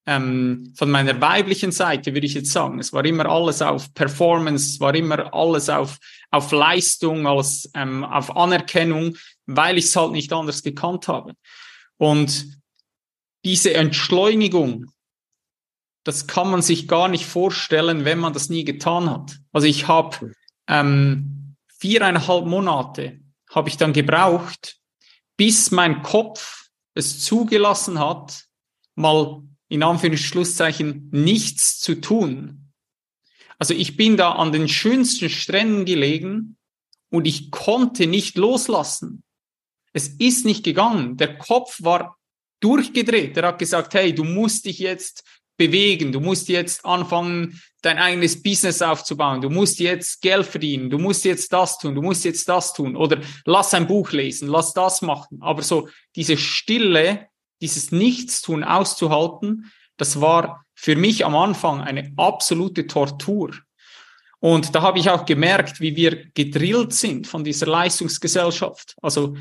ähm, von meiner weiblichen Seite würde ich jetzt sagen, es war immer alles auf Performance, es war immer alles auf, auf Leistung, als, ähm, auf Anerkennung, weil ich es halt nicht anders gekannt habe. Und diese Entschleunigung, das kann man sich gar nicht vorstellen, wenn man das nie getan hat. Also ich habe ähm, viereinhalb Monate habe ich dann gebraucht, bis mein Kopf es zugelassen hat, mal in Anführungszeichen nichts zu tun. Also ich bin da an den schönsten Stränden gelegen und ich konnte nicht loslassen. Es ist nicht gegangen. Der Kopf war durchgedreht. Er hat gesagt, hey, du musst dich jetzt bewegen. Du musst jetzt anfangen, dein eigenes Business aufzubauen. Du musst jetzt Geld verdienen. Du musst jetzt das tun. Du musst jetzt das tun. Oder lass ein Buch lesen. Lass das machen. Aber so diese Stille, dieses Nichtstun auszuhalten, das war für mich am Anfang eine absolute Tortur. Und da habe ich auch gemerkt, wie wir gedrillt sind von dieser Leistungsgesellschaft. Also,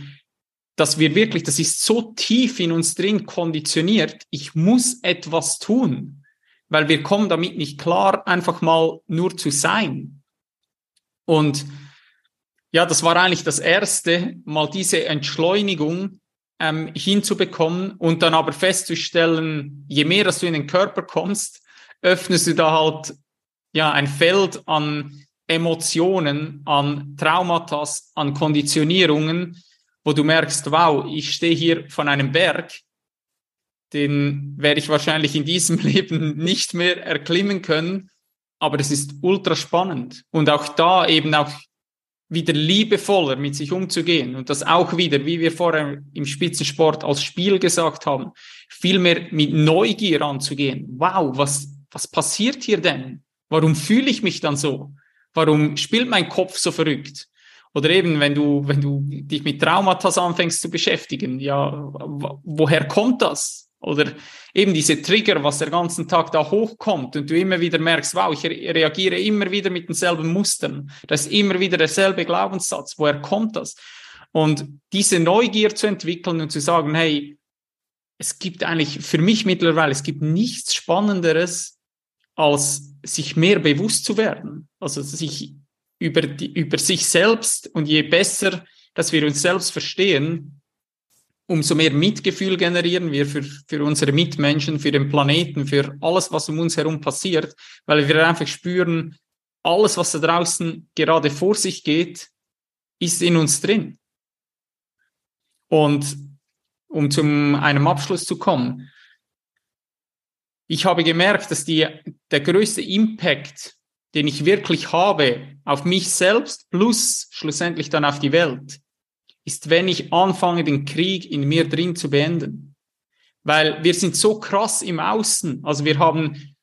dass wir wirklich, das ist so tief in uns drin konditioniert, ich muss etwas tun, weil wir kommen damit nicht klar, einfach mal nur zu sein. Und ja, das war eigentlich das erste, mal diese Entschleunigung ähm, hinzubekommen und dann aber festzustellen, je mehr, dass du in den Körper kommst, öffnest du da halt ja ein Feld an Emotionen, an Traumata, an Konditionierungen, wo du merkst, wow, ich stehe hier von einem Berg, den werde ich wahrscheinlich in diesem Leben nicht mehr erklimmen können, aber es ist ultra spannend. Und auch da eben auch wieder liebevoller mit sich umzugehen und das auch wieder, wie wir vorher im Spitzensport als Spiel gesagt haben, viel mehr mit Neugier anzugehen. Wow, was, was passiert hier denn? Warum fühle ich mich dann so? Warum spielt mein Kopf so verrückt? Oder eben, wenn du, wenn du dich mit Traumata anfängst zu beschäftigen, ja, woher kommt das? Oder eben diese Trigger, was der ganzen Tag da hochkommt und du immer wieder merkst, wow, ich reagiere immer wieder mit denselben Mustern. Das ist immer wieder derselbe Glaubenssatz. Woher kommt das? Und diese Neugier zu entwickeln und zu sagen, hey, es gibt eigentlich für mich mittlerweile, es gibt nichts Spannenderes, als sich mehr bewusst zu werden. Also sich über, die, über sich selbst und je besser, dass wir uns selbst verstehen, umso mehr Mitgefühl generieren wir für, für unsere Mitmenschen, für den Planeten, für alles, was um uns herum passiert, weil wir einfach spüren, alles, was da draußen gerade vor sich geht, ist in uns drin. Und um zu einem Abschluss zu kommen, ich habe gemerkt, dass die, der größte Impact, den ich wirklich habe auf mich selbst plus schlussendlich dann auf die Welt, ist, wenn ich anfange, den Krieg in mir drin zu beenden. Weil wir sind so krass im Außen. Also wir haben,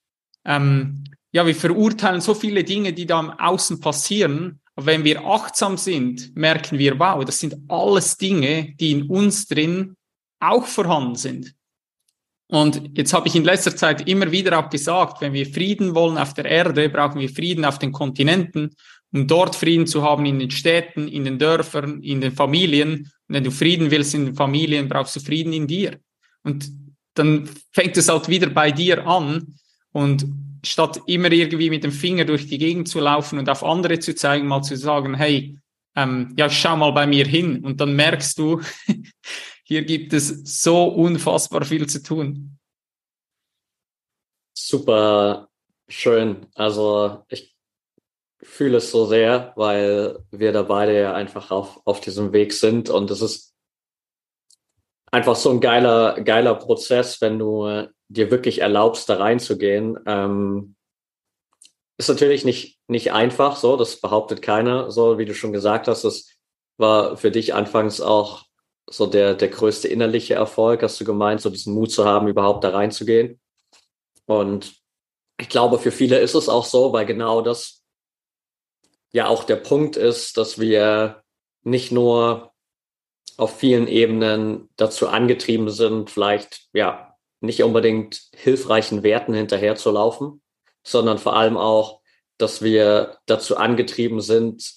ähm, ja, wir verurteilen so viele Dinge, die da im Außen passieren. Aber wenn wir achtsam sind, merken wir, wow, das sind alles Dinge, die in uns drin auch vorhanden sind. Und jetzt habe ich in letzter Zeit immer wieder auch gesagt, wenn wir Frieden wollen auf der Erde, brauchen wir Frieden auf den Kontinenten um dort Frieden zu haben in den Städten, in den Dörfern, in den Familien. Und wenn du Frieden willst in den Familien, brauchst du Frieden in dir. Und dann fängt es halt wieder bei dir an. Und statt immer irgendwie mit dem Finger durch die Gegend zu laufen und auf andere zu zeigen, mal zu sagen, hey, ähm, ja, schau mal bei mir hin. Und dann merkst du, hier gibt es so unfassbar viel zu tun. Super schön. Also ich fühle es so sehr, weil wir da beide ja einfach auf, auf diesem Weg sind und es ist einfach so ein geiler, geiler Prozess, wenn du dir wirklich erlaubst, da reinzugehen. Ähm, ist natürlich nicht, nicht einfach, so, das behauptet keiner, so wie du schon gesagt hast, das war für dich anfangs auch so der, der größte innerliche Erfolg, hast du gemeint, so diesen Mut zu haben, überhaupt da reinzugehen. Und ich glaube, für viele ist es auch so, weil genau das ja auch der Punkt ist, dass wir nicht nur auf vielen Ebenen dazu angetrieben sind, vielleicht ja nicht unbedingt hilfreichen Werten hinterherzulaufen, sondern vor allem auch, dass wir dazu angetrieben sind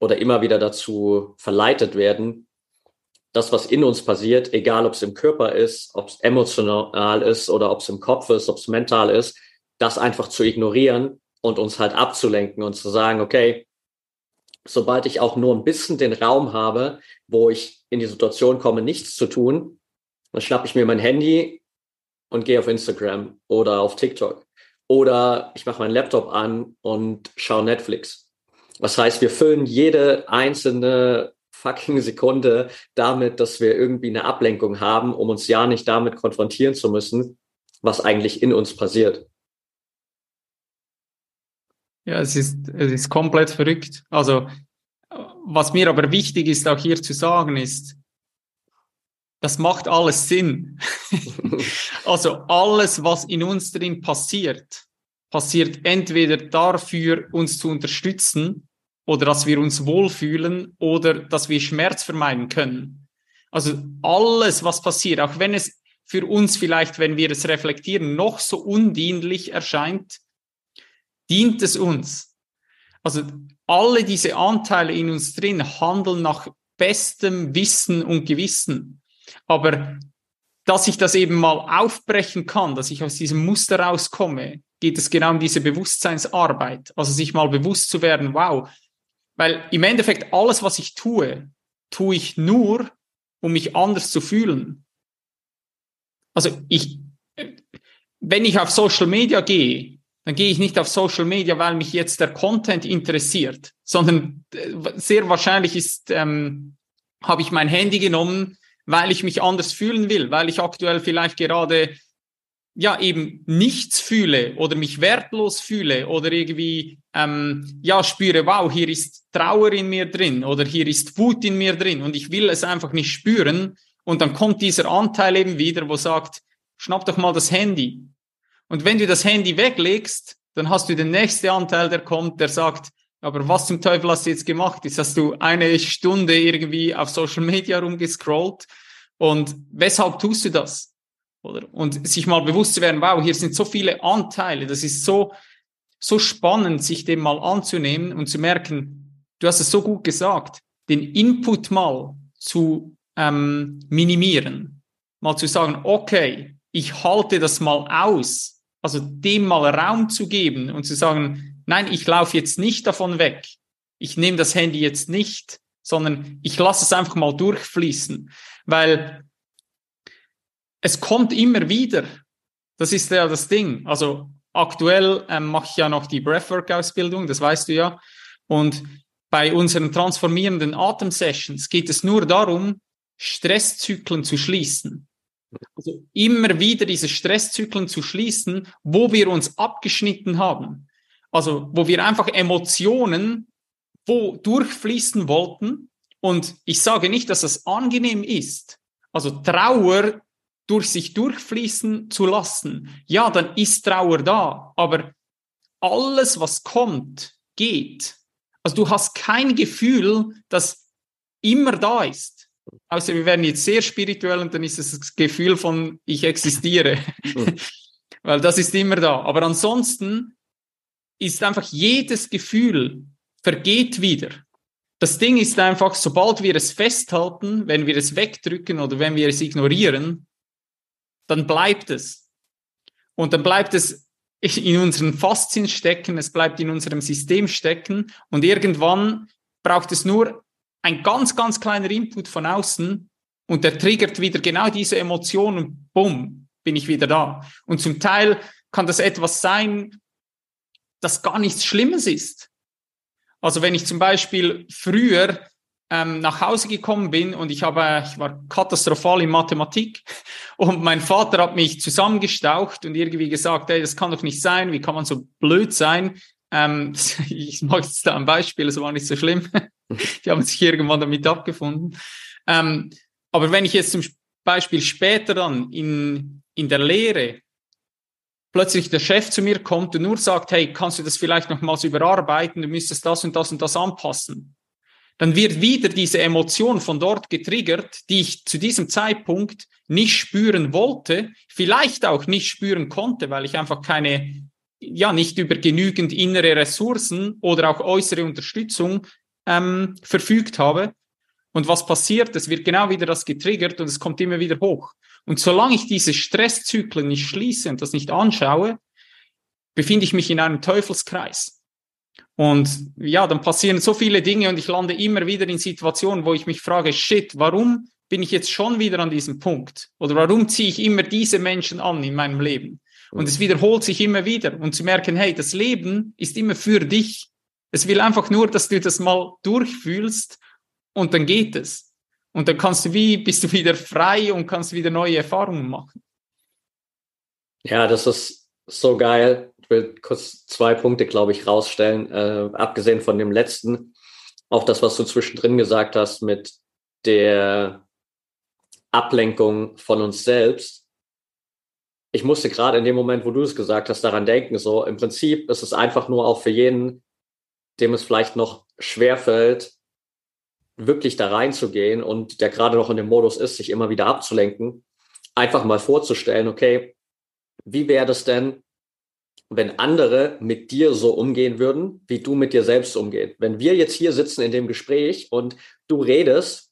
oder immer wieder dazu verleitet werden, das, was in uns passiert, egal ob es im Körper ist, ob es emotional ist oder ob es im Kopf ist, ob es mental ist, das einfach zu ignorieren und uns halt abzulenken und zu sagen, okay, sobald ich auch nur ein bisschen den Raum habe, wo ich in die Situation komme, nichts zu tun, dann schnappe ich mir mein Handy und gehe auf Instagram oder auf TikTok. Oder ich mache meinen Laptop an und schaue Netflix. Was heißt, wir füllen jede einzelne fucking Sekunde damit, dass wir irgendwie eine Ablenkung haben, um uns ja nicht damit konfrontieren zu müssen, was eigentlich in uns passiert. Ja, es ist, es ist komplett verrückt. Also, was mir aber wichtig ist, auch hier zu sagen, ist, das macht alles Sinn. also alles, was in uns drin passiert, passiert entweder dafür, uns zu unterstützen oder dass wir uns wohlfühlen oder dass wir Schmerz vermeiden können. Also alles, was passiert, auch wenn es für uns vielleicht, wenn wir es reflektieren, noch so undienlich erscheint, dient es uns. Also alle diese Anteile in uns drin handeln nach bestem Wissen und Gewissen. Aber dass ich das eben mal aufbrechen kann, dass ich aus diesem Muster rauskomme, geht es genau um diese Bewusstseinsarbeit. Also sich mal bewusst zu werden, wow, weil im Endeffekt alles, was ich tue, tue ich nur, um mich anders zu fühlen. Also ich, wenn ich auf Social Media gehe, dann gehe ich nicht auf Social Media, weil mich jetzt der Content interessiert, sondern äh, sehr wahrscheinlich ist, ähm, habe ich mein Handy genommen, weil ich mich anders fühlen will, weil ich aktuell vielleicht gerade ja eben nichts fühle oder mich wertlos fühle oder irgendwie ähm, ja spüre, wow, hier ist Trauer in mir drin oder hier ist Wut in mir drin und ich will es einfach nicht spüren und dann kommt dieser Anteil eben wieder, wo sagt, schnapp doch mal das Handy, und wenn du das Handy weglegst, dann hast du den nächsten Anteil, der kommt, der sagt, aber was zum Teufel hast du jetzt gemacht? Jetzt hast du eine Stunde irgendwie auf Social Media rumgescrollt. Und weshalb tust du das? Oder? Und sich mal bewusst zu werden, wow, hier sind so viele Anteile. Das ist so, so spannend, sich dem mal anzunehmen und zu merken, du hast es so gut gesagt, den Input mal zu ähm, minimieren. Mal zu sagen, okay, ich halte das mal aus also dem mal Raum zu geben und zu sagen, nein, ich laufe jetzt nicht davon weg. Ich nehme das Handy jetzt nicht, sondern ich lasse es einfach mal durchfließen, weil es kommt immer wieder. Das ist ja das Ding. Also aktuell ähm, mache ich ja noch die Breathwork-Ausbildung, das weißt du ja. Und bei unseren transformierenden Atemsessions geht es nur darum, Stresszyklen zu schließen. Also immer wieder diese Stresszyklen zu schließen, wo wir uns abgeschnitten haben. Also wo wir einfach Emotionen wo durchfließen wollten. Und ich sage nicht, dass das angenehm ist. Also Trauer durch sich durchfließen zu lassen. Ja, dann ist Trauer da. Aber alles, was kommt, geht. Also du hast kein Gefühl, das immer da ist außer wir werden jetzt sehr spirituell und dann ist es das Gefühl von, ich existiere. Mhm. Weil das ist immer da. Aber ansonsten ist einfach jedes Gefühl vergeht wieder. Das Ding ist einfach, sobald wir es festhalten, wenn wir es wegdrücken oder wenn wir es ignorieren, dann bleibt es. Und dann bleibt es in unseren Faszien stecken, es bleibt in unserem System stecken und irgendwann braucht es nur ein ganz, ganz kleiner Input von außen und der triggert wieder genau diese Emotion und bumm, bin ich wieder da. Und zum Teil kann das etwas sein, das gar nichts Schlimmes ist. Also wenn ich zum Beispiel früher ähm, nach Hause gekommen bin und ich habe, ich war katastrophal in Mathematik und mein Vater hat mich zusammengestaucht und irgendwie gesagt, ey, das kann doch nicht sein, wie kann man so blöd sein? Ähm, ich mache jetzt da ein Beispiel, es war nicht so schlimm. Die haben sich irgendwann damit abgefunden. Ähm, aber wenn ich jetzt zum Beispiel später dann in, in der Lehre plötzlich der Chef zu mir kommt und nur sagt, hey, kannst du das vielleicht nochmals überarbeiten, du müsstest das und das und das anpassen, dann wird wieder diese Emotion von dort getriggert, die ich zu diesem Zeitpunkt nicht spüren wollte, vielleicht auch nicht spüren konnte, weil ich einfach keine, ja, nicht über genügend innere Ressourcen oder auch äußere Unterstützung ähm, verfügt habe. Und was passiert? Es wird genau wieder das getriggert und es kommt immer wieder hoch. Und solange ich diese Stresszyklen nicht schließe und das nicht anschaue, befinde ich mich in einem Teufelskreis. Und ja, dann passieren so viele Dinge und ich lande immer wieder in Situationen, wo ich mich frage, shit, warum bin ich jetzt schon wieder an diesem Punkt? Oder warum ziehe ich immer diese Menschen an in meinem Leben? Und es wiederholt sich immer wieder. Und zu merken, hey, das Leben ist immer für dich. Es will einfach nur, dass du das mal durchfühlst und dann geht es. Und dann kannst du wie, bist du wieder frei und kannst wieder neue Erfahrungen machen. Ja, das ist so geil. Will kurz zwei Punkte, glaube ich, rausstellen. Äh, abgesehen von dem letzten, auch das, was du zwischendrin gesagt hast mit der Ablenkung von uns selbst. Ich musste gerade in dem Moment, wo du es gesagt hast, daran denken, so im Prinzip ist es einfach nur auch für jeden, dem es vielleicht noch schwerfällt, wirklich da reinzugehen und der gerade noch in dem Modus ist, sich immer wieder abzulenken, einfach mal vorzustellen, okay, wie wäre das denn, wenn andere mit dir so umgehen würden, wie du mit dir selbst umgehst? Wenn wir jetzt hier sitzen in dem Gespräch und du redest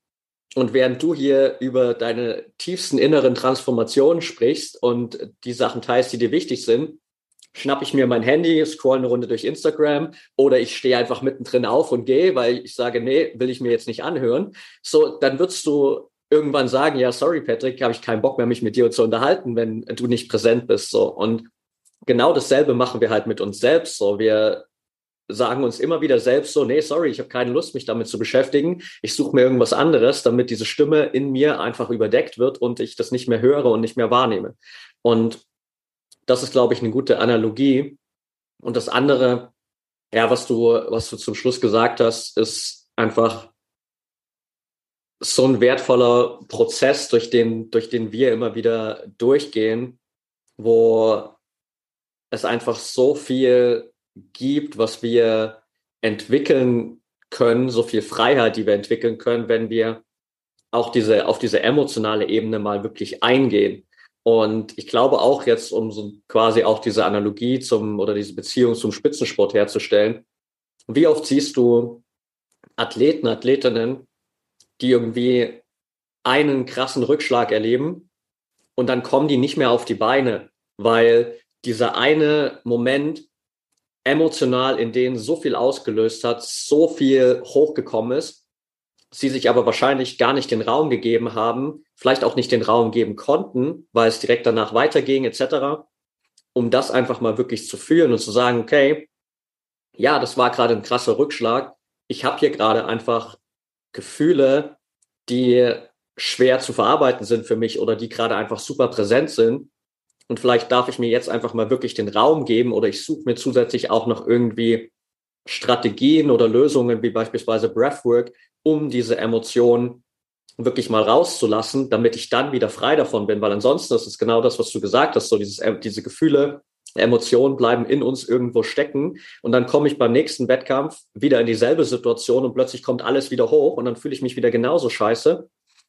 und während du hier über deine tiefsten inneren Transformationen sprichst und die Sachen teilst, die dir wichtig sind, schnapp ich mir mein Handy, scroll eine Runde durch Instagram oder ich stehe einfach mittendrin auf und gehe, weil ich sage, nee, will ich mir jetzt nicht anhören. So, dann würdest du irgendwann sagen, ja, sorry, Patrick, habe ich keinen Bock mehr, mich mit dir zu unterhalten, wenn du nicht präsent bist. So. Und genau dasselbe machen wir halt mit uns selbst. So, wir sagen uns immer wieder selbst so, nee, sorry, ich habe keine Lust, mich damit zu beschäftigen. Ich suche mir irgendwas anderes, damit diese Stimme in mir einfach überdeckt wird und ich das nicht mehr höre und nicht mehr wahrnehme. Und das ist, glaube ich, eine gute Analogie. Und das andere, ja, was du, was du zum Schluss gesagt hast, ist einfach so ein wertvoller Prozess, durch den, durch den wir immer wieder durchgehen, wo es einfach so viel gibt, was wir entwickeln können, so viel Freiheit, die wir entwickeln können, wenn wir auch diese, auf diese emotionale Ebene mal wirklich eingehen. Und ich glaube auch jetzt, um so quasi auch diese Analogie zum oder diese Beziehung zum Spitzensport herzustellen, wie oft siehst du Athleten, Athletinnen, die irgendwie einen krassen Rückschlag erleben und dann kommen die nicht mehr auf die Beine, weil dieser eine Moment emotional in denen so viel ausgelöst hat, so viel hochgekommen ist, sie sich aber wahrscheinlich gar nicht den Raum gegeben haben, vielleicht auch nicht den Raum geben konnten, weil es direkt danach weiterging etc., um das einfach mal wirklich zu fühlen und zu sagen, okay, ja, das war gerade ein krasser Rückschlag. Ich habe hier gerade einfach Gefühle, die schwer zu verarbeiten sind für mich oder die gerade einfach super präsent sind. Und vielleicht darf ich mir jetzt einfach mal wirklich den Raum geben oder ich suche mir zusätzlich auch noch irgendwie Strategien oder Lösungen wie beispielsweise Breathwork, um diese Emotionen wirklich mal rauszulassen, damit ich dann wieder frei davon bin, weil ansonsten ist es genau das, was du gesagt hast, so dieses, diese Gefühle, Emotionen bleiben in uns irgendwo stecken. Und dann komme ich beim nächsten Wettkampf wieder in dieselbe Situation und plötzlich kommt alles wieder hoch und dann fühle ich mich wieder genauso scheiße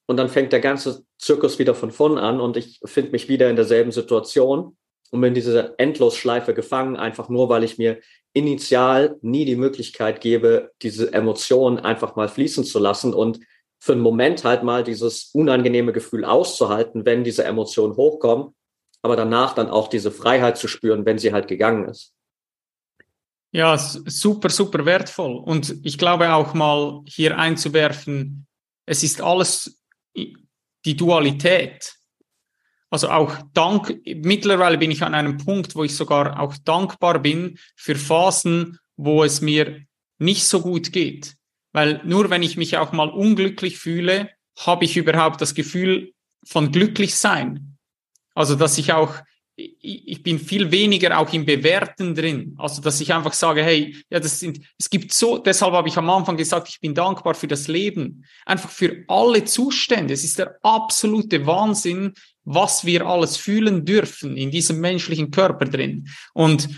und dann fängt der ganze Zirkus wieder von vorn an und ich finde mich wieder in derselben Situation und bin in dieser Endlosschleife gefangen, einfach nur, weil ich mir initial nie die Möglichkeit gebe, diese Emotionen einfach mal fließen zu lassen und für einen Moment halt mal dieses unangenehme Gefühl auszuhalten, wenn diese Emotionen hochkommen, aber danach dann auch diese Freiheit zu spüren, wenn sie halt gegangen ist. Ja, super, super wertvoll. Und ich glaube auch mal hier einzuwerfen, es ist alles die Dualität. Also auch dank, mittlerweile bin ich an einem Punkt, wo ich sogar auch dankbar bin für Phasen, wo es mir nicht so gut geht. Weil nur wenn ich mich auch mal unglücklich fühle, habe ich überhaupt das Gefühl von glücklich sein. Also, dass ich auch, ich bin viel weniger auch im Bewerten drin. Also, dass ich einfach sage, hey, ja, das sind, es gibt so, deshalb habe ich am Anfang gesagt, ich bin dankbar für das Leben. Einfach für alle Zustände. Es ist der absolute Wahnsinn, was wir alles fühlen dürfen in diesem menschlichen Körper drin. Und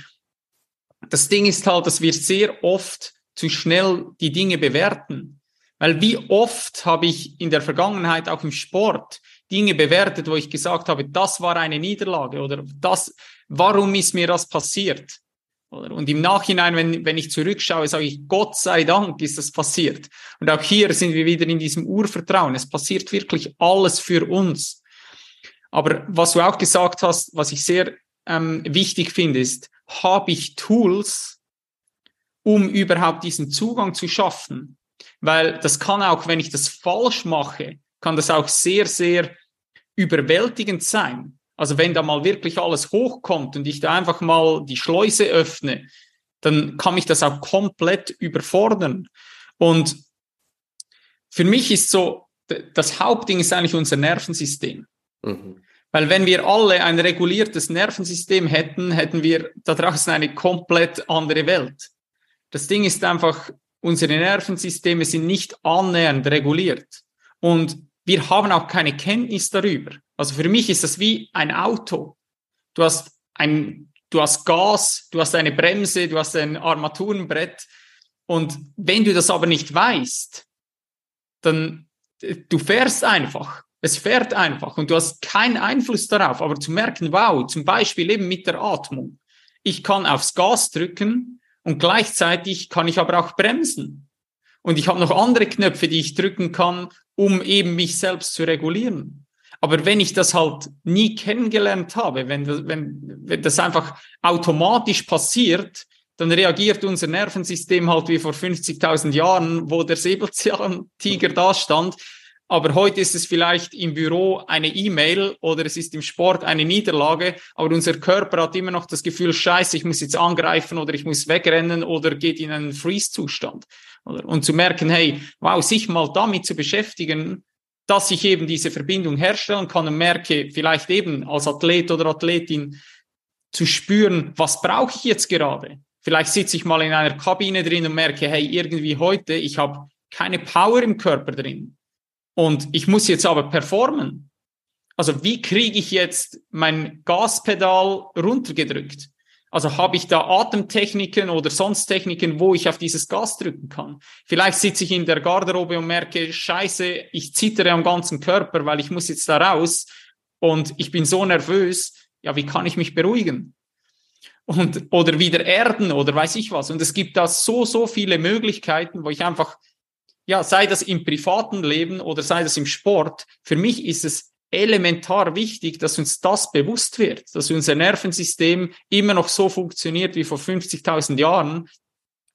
das Ding ist halt, dass wir sehr oft zu schnell die Dinge bewerten. Weil wie oft habe ich in der Vergangenheit auch im Sport Dinge bewertet, wo ich gesagt habe, das war eine Niederlage oder das, warum ist mir das passiert? Und im Nachhinein, wenn, wenn ich zurückschaue, sage ich, Gott sei Dank ist das passiert. Und auch hier sind wir wieder in diesem Urvertrauen. Es passiert wirklich alles für uns. Aber was du auch gesagt hast, was ich sehr ähm, wichtig finde, ist, habe ich Tools, um überhaupt diesen Zugang zu schaffen. Weil das kann auch, wenn ich das falsch mache, kann das auch sehr, sehr überwältigend sein. Also wenn da mal wirklich alles hochkommt und ich da einfach mal die Schleuse öffne, dann kann mich das auch komplett überfordern. Und für mich ist so, das Hauptding ist eigentlich unser Nervensystem. Mhm. Weil wenn wir alle ein reguliertes Nervensystem hätten, hätten wir da draußen eine komplett andere Welt. Das Ding ist einfach, unsere Nervensysteme sind nicht annähernd reguliert. Und wir haben auch keine Kenntnis darüber. Also für mich ist das wie ein Auto. Du hast ein, du hast Gas, du hast eine Bremse, du hast ein Armaturenbrett. Und wenn du das aber nicht weißt, dann du fährst einfach. Es fährt einfach und du hast keinen Einfluss darauf. Aber zu merken, wow, zum Beispiel eben mit der Atmung. Ich kann aufs Gas drücken und gleichzeitig kann ich aber auch bremsen. Und ich habe noch andere Knöpfe, die ich drücken kann, um eben mich selbst zu regulieren. Aber wenn ich das halt nie kennengelernt habe, wenn wenn, wenn das einfach automatisch passiert, dann reagiert unser Nervensystem halt wie vor 50.000 Jahren, wo der Säbelzahntiger da stand aber heute ist es vielleicht im Büro eine E-Mail oder es ist im Sport eine Niederlage, aber unser Körper hat immer noch das Gefühl, scheiße, ich muss jetzt angreifen oder ich muss wegrennen oder geht in einen Freeze-Zustand. Und zu merken, hey, wow, sich mal damit zu beschäftigen, dass ich eben diese Verbindung herstellen kann und merke, vielleicht eben als Athlet oder Athletin zu spüren, was brauche ich jetzt gerade? Vielleicht sitze ich mal in einer Kabine drin und merke, hey, irgendwie heute, ich habe keine Power im Körper drin und ich muss jetzt aber performen. Also wie kriege ich jetzt mein Gaspedal runtergedrückt? Also habe ich da Atemtechniken oder sonst Techniken, wo ich auf dieses Gas drücken kann? Vielleicht sitze ich in der Garderobe und merke, scheiße, ich zittere am ganzen Körper, weil ich muss jetzt da raus und ich bin so nervös. Ja, wie kann ich mich beruhigen? Und, oder wieder erden oder weiß ich was. Und es gibt da so, so viele Möglichkeiten, wo ich einfach ja, sei das im privaten Leben oder sei das im Sport, für mich ist es elementar wichtig, dass uns das bewusst wird, dass unser Nervensystem immer noch so funktioniert wie vor 50.000 Jahren,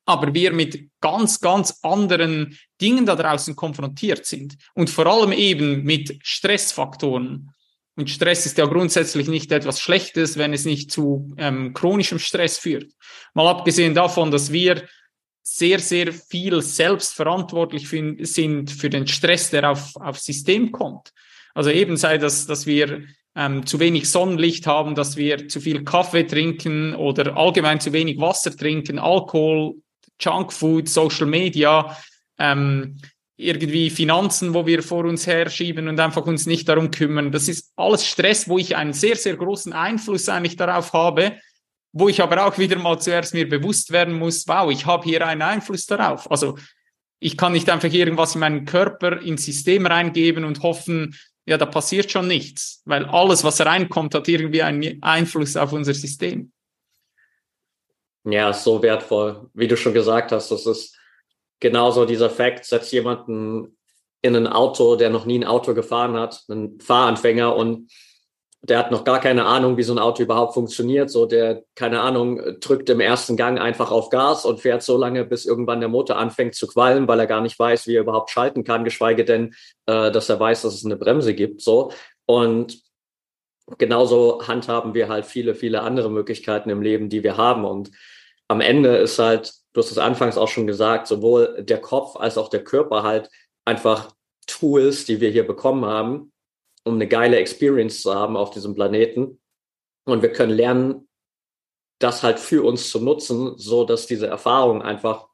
aber wir mit ganz, ganz anderen Dingen da draußen konfrontiert sind und vor allem eben mit Stressfaktoren. Und Stress ist ja grundsätzlich nicht etwas Schlechtes, wenn es nicht zu ähm, chronischem Stress führt. Mal abgesehen davon, dass wir sehr, sehr viel selbstverantwortlich für, sind für den Stress, der auf, aufs System kommt. Also eben sei das, dass wir ähm, zu wenig Sonnenlicht haben, dass wir zu viel Kaffee trinken oder allgemein zu wenig Wasser trinken, Alkohol, Junkfood, Social Media, ähm, irgendwie Finanzen, wo wir vor uns herschieben und einfach uns nicht darum kümmern. Das ist alles Stress, wo ich einen sehr, sehr großen Einfluss eigentlich darauf habe, wo ich aber auch wieder mal zuerst mir bewusst werden muss, wow, ich habe hier einen Einfluss darauf. Also ich kann nicht einfach irgendwas in meinen Körper ins System reingeben und hoffen, ja, da passiert schon nichts, weil alles, was reinkommt, hat irgendwie einen Einfluss auf unser System. Ja, so wertvoll. Wie du schon gesagt hast, das ist genauso dieser Fakt, setzt jemanden in ein Auto, der noch nie ein Auto gefahren hat, einen Fahranfänger und der hat noch gar keine Ahnung, wie so ein Auto überhaupt funktioniert. So, der, keine Ahnung, drückt im ersten Gang einfach auf Gas und fährt so lange, bis irgendwann der Motor anfängt zu qualmen, weil er gar nicht weiß, wie er überhaupt schalten kann, geschweige denn, äh, dass er weiß, dass es eine Bremse gibt. So. Und genauso handhaben wir halt viele, viele andere Möglichkeiten im Leben, die wir haben. Und am Ende ist halt, du hast es anfangs auch schon gesagt, sowohl der Kopf als auch der Körper halt einfach Tools, die wir hier bekommen haben, um eine geile Experience zu haben auf diesem Planeten. Und wir können lernen, das halt für uns zu nutzen, so dass diese Erfahrung einfach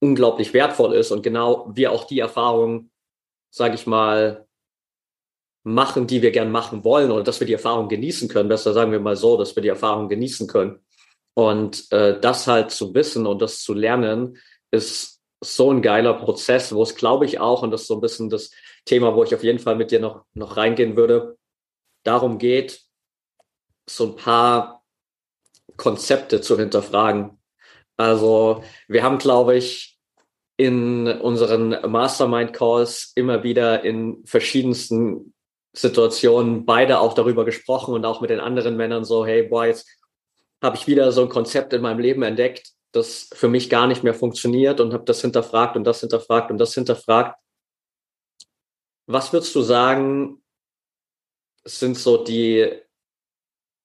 unglaublich wertvoll ist und genau wir auch die Erfahrung, sage ich mal, machen, die wir gern machen wollen oder dass wir die Erfahrung genießen können. Besser sagen wir mal so, dass wir die Erfahrung genießen können. Und äh, das halt zu wissen und das zu lernen, ist so ein geiler Prozess, wo es, glaube ich, auch, und das ist so ein bisschen das Thema, wo ich auf jeden Fall mit dir noch, noch reingehen würde, darum geht, so ein paar Konzepte zu hinterfragen. Also wir haben, glaube ich, in unseren Mastermind Calls immer wieder in verschiedensten Situationen beide auch darüber gesprochen und auch mit den anderen Männern so, hey, boy, jetzt habe ich wieder so ein Konzept in meinem Leben entdeckt, das für mich gar nicht mehr funktioniert und habe das hinterfragt und das hinterfragt und das hinterfragt. Was würdest du sagen, sind so die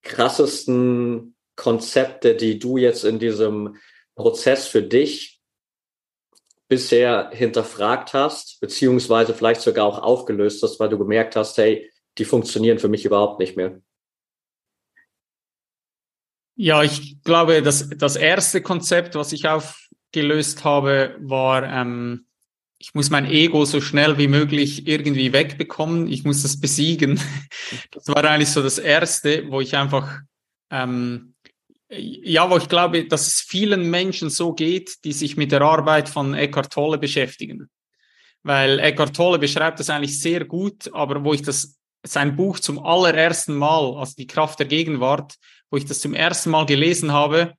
krassesten Konzepte, die du jetzt in diesem Prozess für dich bisher hinterfragt hast, beziehungsweise vielleicht sogar auch aufgelöst hast, weil du gemerkt hast, hey, die funktionieren für mich überhaupt nicht mehr? Ja, ich glaube, das, das erste Konzept, was ich aufgelöst habe, war, ähm, ich muss mein Ego so schnell wie möglich irgendwie wegbekommen. Ich muss das besiegen. Das war eigentlich so das erste, wo ich einfach, ähm, ja, wo ich glaube, dass es vielen Menschen so geht, die sich mit der Arbeit von Eckhart Tolle beschäftigen. Weil Eckhart Tolle beschreibt das eigentlich sehr gut, aber wo ich das, sein Buch zum allerersten Mal, also die Kraft der Gegenwart, wo ich das zum ersten Mal gelesen habe,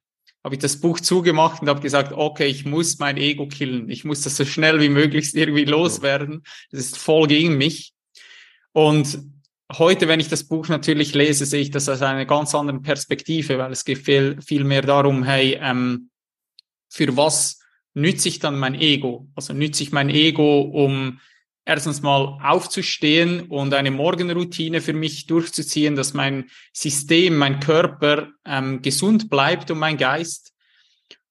habe ich das Buch zugemacht und habe gesagt, okay, ich muss mein Ego killen. Ich muss das so schnell wie möglichst irgendwie loswerden. Das ist voll gegen mich. Und heute, wenn ich das Buch natürlich lese, sehe ich das aus einer ganz anderen Perspektive, weil es geht viel, viel mehr darum, hey, ähm, für was nütze ich dann mein Ego? Also nütze ich mein Ego, um erstens mal aufzustehen und eine Morgenroutine für mich durchzuziehen, dass mein System, mein Körper ähm, gesund bleibt und mein Geist?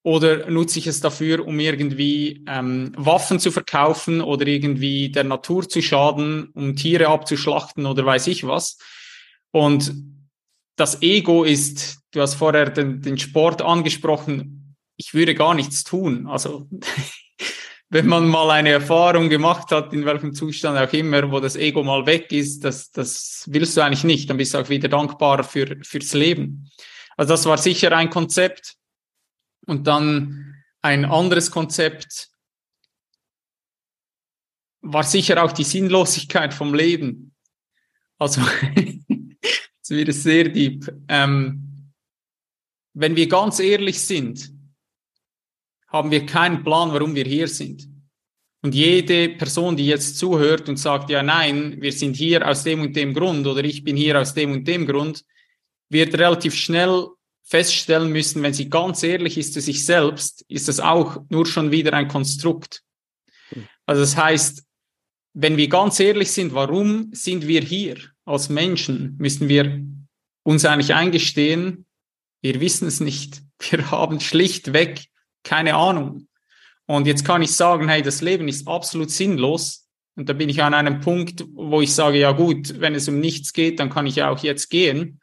Oder nutze ich es dafür, um irgendwie ähm, Waffen zu verkaufen oder irgendwie der Natur zu schaden, um Tiere abzuschlachten oder weiß ich was? Und das Ego ist, du hast vorher den, den Sport angesprochen, ich würde gar nichts tun. Also wenn man mal eine Erfahrung gemacht hat, in welchem Zustand auch immer, wo das Ego mal weg ist, das, das willst du eigentlich nicht. Dann bist du auch wieder dankbar für, fürs Leben. Also das war sicher ein Konzept. Und dann ein anderes Konzept war sicher auch die Sinnlosigkeit vom Leben. Also, es wird sehr deep. Ähm, wenn wir ganz ehrlich sind, haben wir keinen Plan, warum wir hier sind. Und jede Person, die jetzt zuhört und sagt, ja, nein, wir sind hier aus dem und dem Grund oder ich bin hier aus dem und dem Grund, wird relativ schnell feststellen müssen, wenn sie ganz ehrlich ist zu sich selbst, ist das auch nur schon wieder ein Konstrukt. Also das heißt, wenn wir ganz ehrlich sind, warum sind wir hier als Menschen, müssen wir uns eigentlich eingestehen, wir wissen es nicht. Wir haben schlichtweg keine Ahnung. Und jetzt kann ich sagen, hey, das Leben ist absolut sinnlos. Und da bin ich an einem Punkt, wo ich sage, ja gut, wenn es um nichts geht, dann kann ich ja auch jetzt gehen.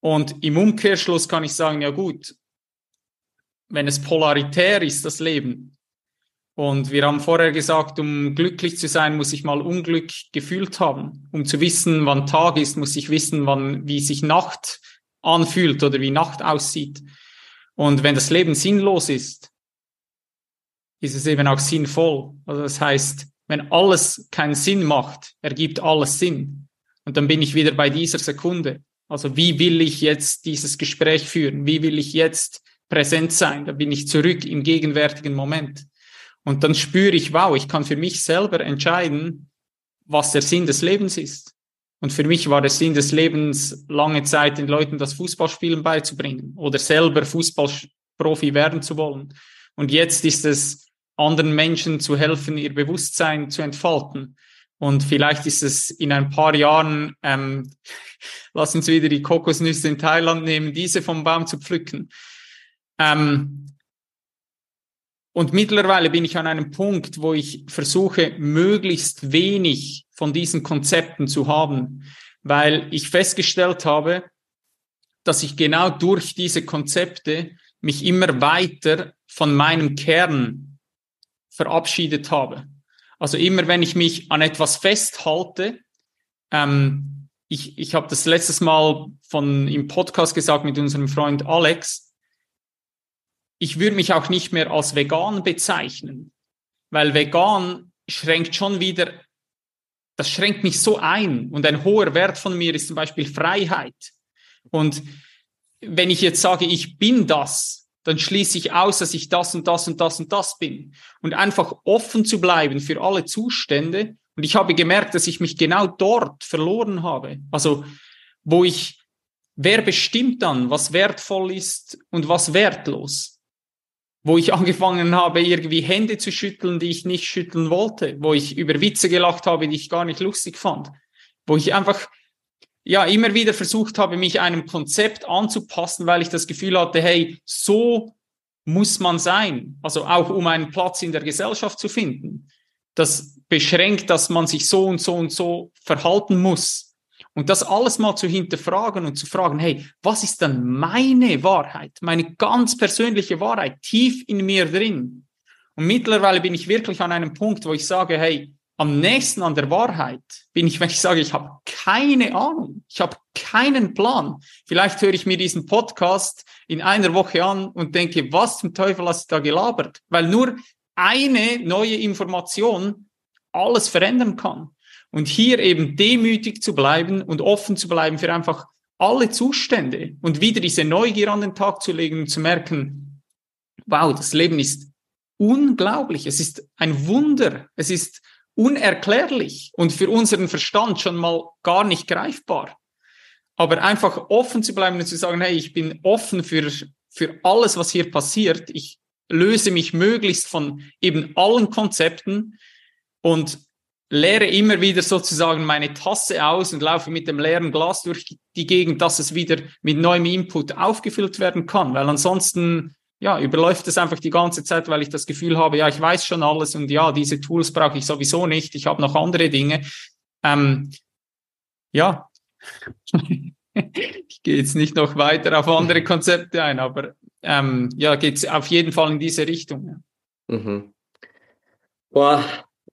Und im Umkehrschluss kann ich sagen, ja gut, wenn es polaritär ist, das Leben, und wir haben vorher gesagt, um glücklich zu sein, muss ich mal Unglück gefühlt haben. Um zu wissen, wann Tag ist, muss ich wissen, wann, wie sich Nacht anfühlt oder wie Nacht aussieht. Und wenn das Leben sinnlos ist, ist es eben auch sinnvoll. Also das heißt, wenn alles keinen Sinn macht, ergibt alles Sinn. Und dann bin ich wieder bei dieser Sekunde. Also wie will ich jetzt dieses Gespräch führen? Wie will ich jetzt präsent sein, da bin ich zurück im gegenwärtigen Moment. Und dann spüre ich, wow, ich kann für mich selber entscheiden, was der Sinn des Lebens ist. Und für mich war der Sinn des Lebens, lange Zeit den Leuten das Fußballspielen beizubringen oder selber Fußballprofi werden zu wollen. Und jetzt ist es, anderen Menschen zu helfen, ihr Bewusstsein zu entfalten. Und vielleicht ist es in ein paar Jahren, ähm, lass uns wieder die Kokosnüsse in Thailand nehmen, diese vom Baum zu pflücken. Ähm, und mittlerweile bin ich an einem Punkt, wo ich versuche, möglichst wenig von diesen Konzepten zu haben, weil ich festgestellt habe, dass ich genau durch diese Konzepte mich immer weiter von meinem Kern verabschiedet habe. Also immer wenn ich mich an etwas festhalte, ähm, ich, ich habe das letztes Mal von im Podcast gesagt mit unserem Freund Alex, ich würde mich auch nicht mehr als vegan bezeichnen, weil vegan schränkt schon wieder, das schränkt mich so ein. Und ein hoher Wert von mir ist zum Beispiel Freiheit. Und wenn ich jetzt sage, ich bin das, dann schließe ich aus, dass ich das und das und das und das bin. Und einfach offen zu bleiben für alle Zustände. Und ich habe gemerkt, dass ich mich genau dort verloren habe. Also, wo ich, wer bestimmt dann, was wertvoll ist und was wertlos? Wo ich angefangen habe, irgendwie Hände zu schütteln, die ich nicht schütteln wollte. Wo ich über Witze gelacht habe, die ich gar nicht lustig fand. Wo ich einfach ja immer wieder versucht habe, mich einem Konzept anzupassen, weil ich das Gefühl hatte, hey, so muss man sein. Also auch um einen Platz in der Gesellschaft zu finden. Das beschränkt, dass man sich so und so und so verhalten muss. Und das alles mal zu hinterfragen und zu fragen, hey, was ist dann meine Wahrheit, meine ganz persönliche Wahrheit tief in mir drin? Und mittlerweile bin ich wirklich an einem Punkt, wo ich sage, hey, am nächsten an der Wahrheit bin ich, wenn ich sage, ich habe keine Ahnung, ich habe keinen Plan. Vielleicht höre ich mir diesen Podcast in einer Woche an und denke, was zum Teufel hast du da gelabert? Weil nur eine neue Information alles verändern kann. Und hier eben demütig zu bleiben und offen zu bleiben für einfach alle Zustände und wieder diese Neugier an den Tag zu legen und zu merken, wow, das Leben ist unglaublich. Es ist ein Wunder. Es ist unerklärlich und für unseren Verstand schon mal gar nicht greifbar. Aber einfach offen zu bleiben und zu sagen, hey, ich bin offen für, für alles, was hier passiert. Ich löse mich möglichst von eben allen Konzepten und leere immer wieder sozusagen meine Tasse aus und laufe mit dem leeren Glas durch die Gegend, dass es wieder mit neuem Input aufgefüllt werden kann. Weil ansonsten ja, überläuft es einfach die ganze Zeit, weil ich das Gefühl habe, ja, ich weiß schon alles und ja, diese Tools brauche ich sowieso nicht. Ich habe noch andere Dinge. Ähm, ja, ich gehe jetzt nicht noch weiter auf andere Konzepte ein, aber ähm, ja, geht es auf jeden Fall in diese Richtung. Mhm. Boah,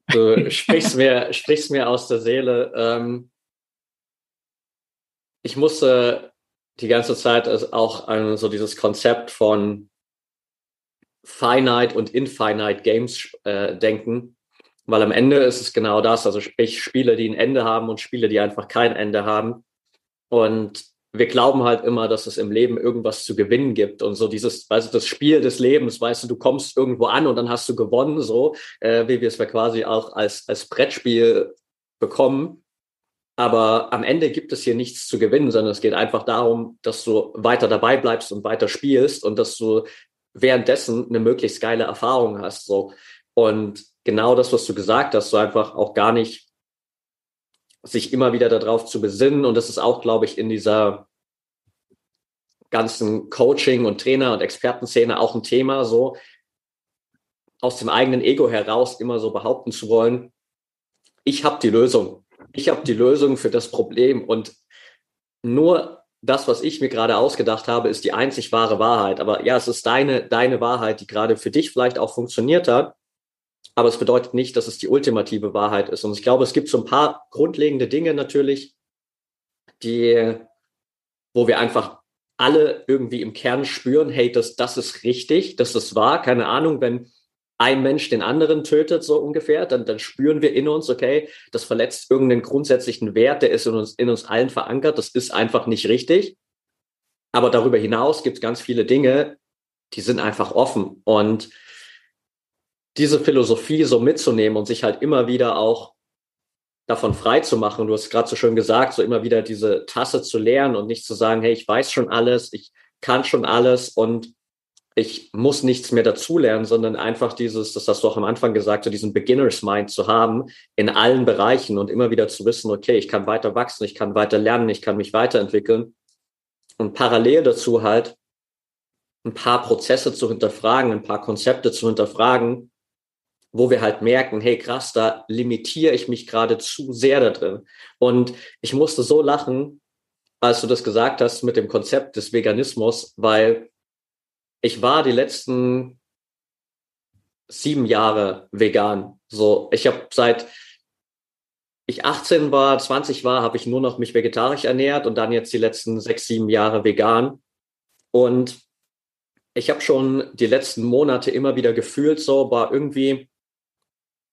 du sprichst mir, sprichst mir aus der Seele. Ähm, ich musste die ganze Zeit auch an so dieses Konzept von Finite und Infinite Games äh, denken, weil am Ende ist es genau das, also sprich Spiele, die ein Ende haben und Spiele, die einfach kein Ende haben. Und wir glauben halt immer, dass es im Leben irgendwas zu gewinnen gibt und so dieses, weißt du, das Spiel des Lebens, weißt du, du kommst irgendwo an und dann hast du gewonnen, so äh, wie wir es ja quasi auch als als Brettspiel bekommen. Aber am Ende gibt es hier nichts zu gewinnen, sondern es geht einfach darum, dass du weiter dabei bleibst und weiter spielst und dass du währenddessen eine möglichst geile Erfahrung hast. So. Und genau das, was du gesagt hast, so einfach auch gar nicht sich immer wieder darauf zu besinnen. Und das ist auch, glaube ich, in dieser ganzen Coaching- und Trainer- und Expertenszene auch ein Thema, so aus dem eigenen Ego heraus immer so behaupten zu wollen, ich habe die Lösung. Ich habe die Lösung für das Problem. Und nur das, was ich mir gerade ausgedacht habe, ist die einzig wahre Wahrheit. Aber ja, es ist deine, deine Wahrheit, die gerade für dich vielleicht auch funktioniert hat. Aber es bedeutet nicht, dass es die ultimative Wahrheit ist. Und ich glaube, es gibt so ein paar grundlegende Dinge natürlich, die, wo wir einfach alle irgendwie im Kern spüren, hey, das, das ist richtig, das ist wahr. Keine Ahnung, wenn ein Mensch den anderen tötet, so ungefähr, dann, dann spüren wir in uns, okay, das verletzt irgendeinen grundsätzlichen Wert, der ist in uns, in uns allen verankert, das ist einfach nicht richtig. Aber darüber hinaus gibt es ganz viele Dinge, die sind einfach offen. Und diese Philosophie so mitzunehmen und sich halt immer wieder auch davon frei zu machen. Du hast gerade so schön gesagt, so immer wieder diese Tasse zu lernen und nicht zu sagen, hey, ich weiß schon alles, ich kann schon alles und ich muss nichts mehr dazulernen, sondern einfach dieses, das hast du auch am Anfang gesagt, so diesen Beginners Mind zu haben in allen Bereichen und immer wieder zu wissen, okay, ich kann weiter wachsen, ich kann weiter lernen, ich kann mich weiterentwickeln und parallel dazu halt ein paar Prozesse zu hinterfragen, ein paar Konzepte zu hinterfragen, wo wir halt merken, hey krass, da limitiere ich mich gerade zu sehr da drin. Und ich musste so lachen, als du das gesagt hast mit dem Konzept des Veganismus, weil ich war die letzten sieben Jahre vegan. So, ich habe seit ich 18 war, 20 war, habe ich nur noch mich vegetarisch ernährt und dann jetzt die letzten sechs, sieben Jahre vegan. Und ich habe schon die letzten Monate immer wieder gefühlt, so war irgendwie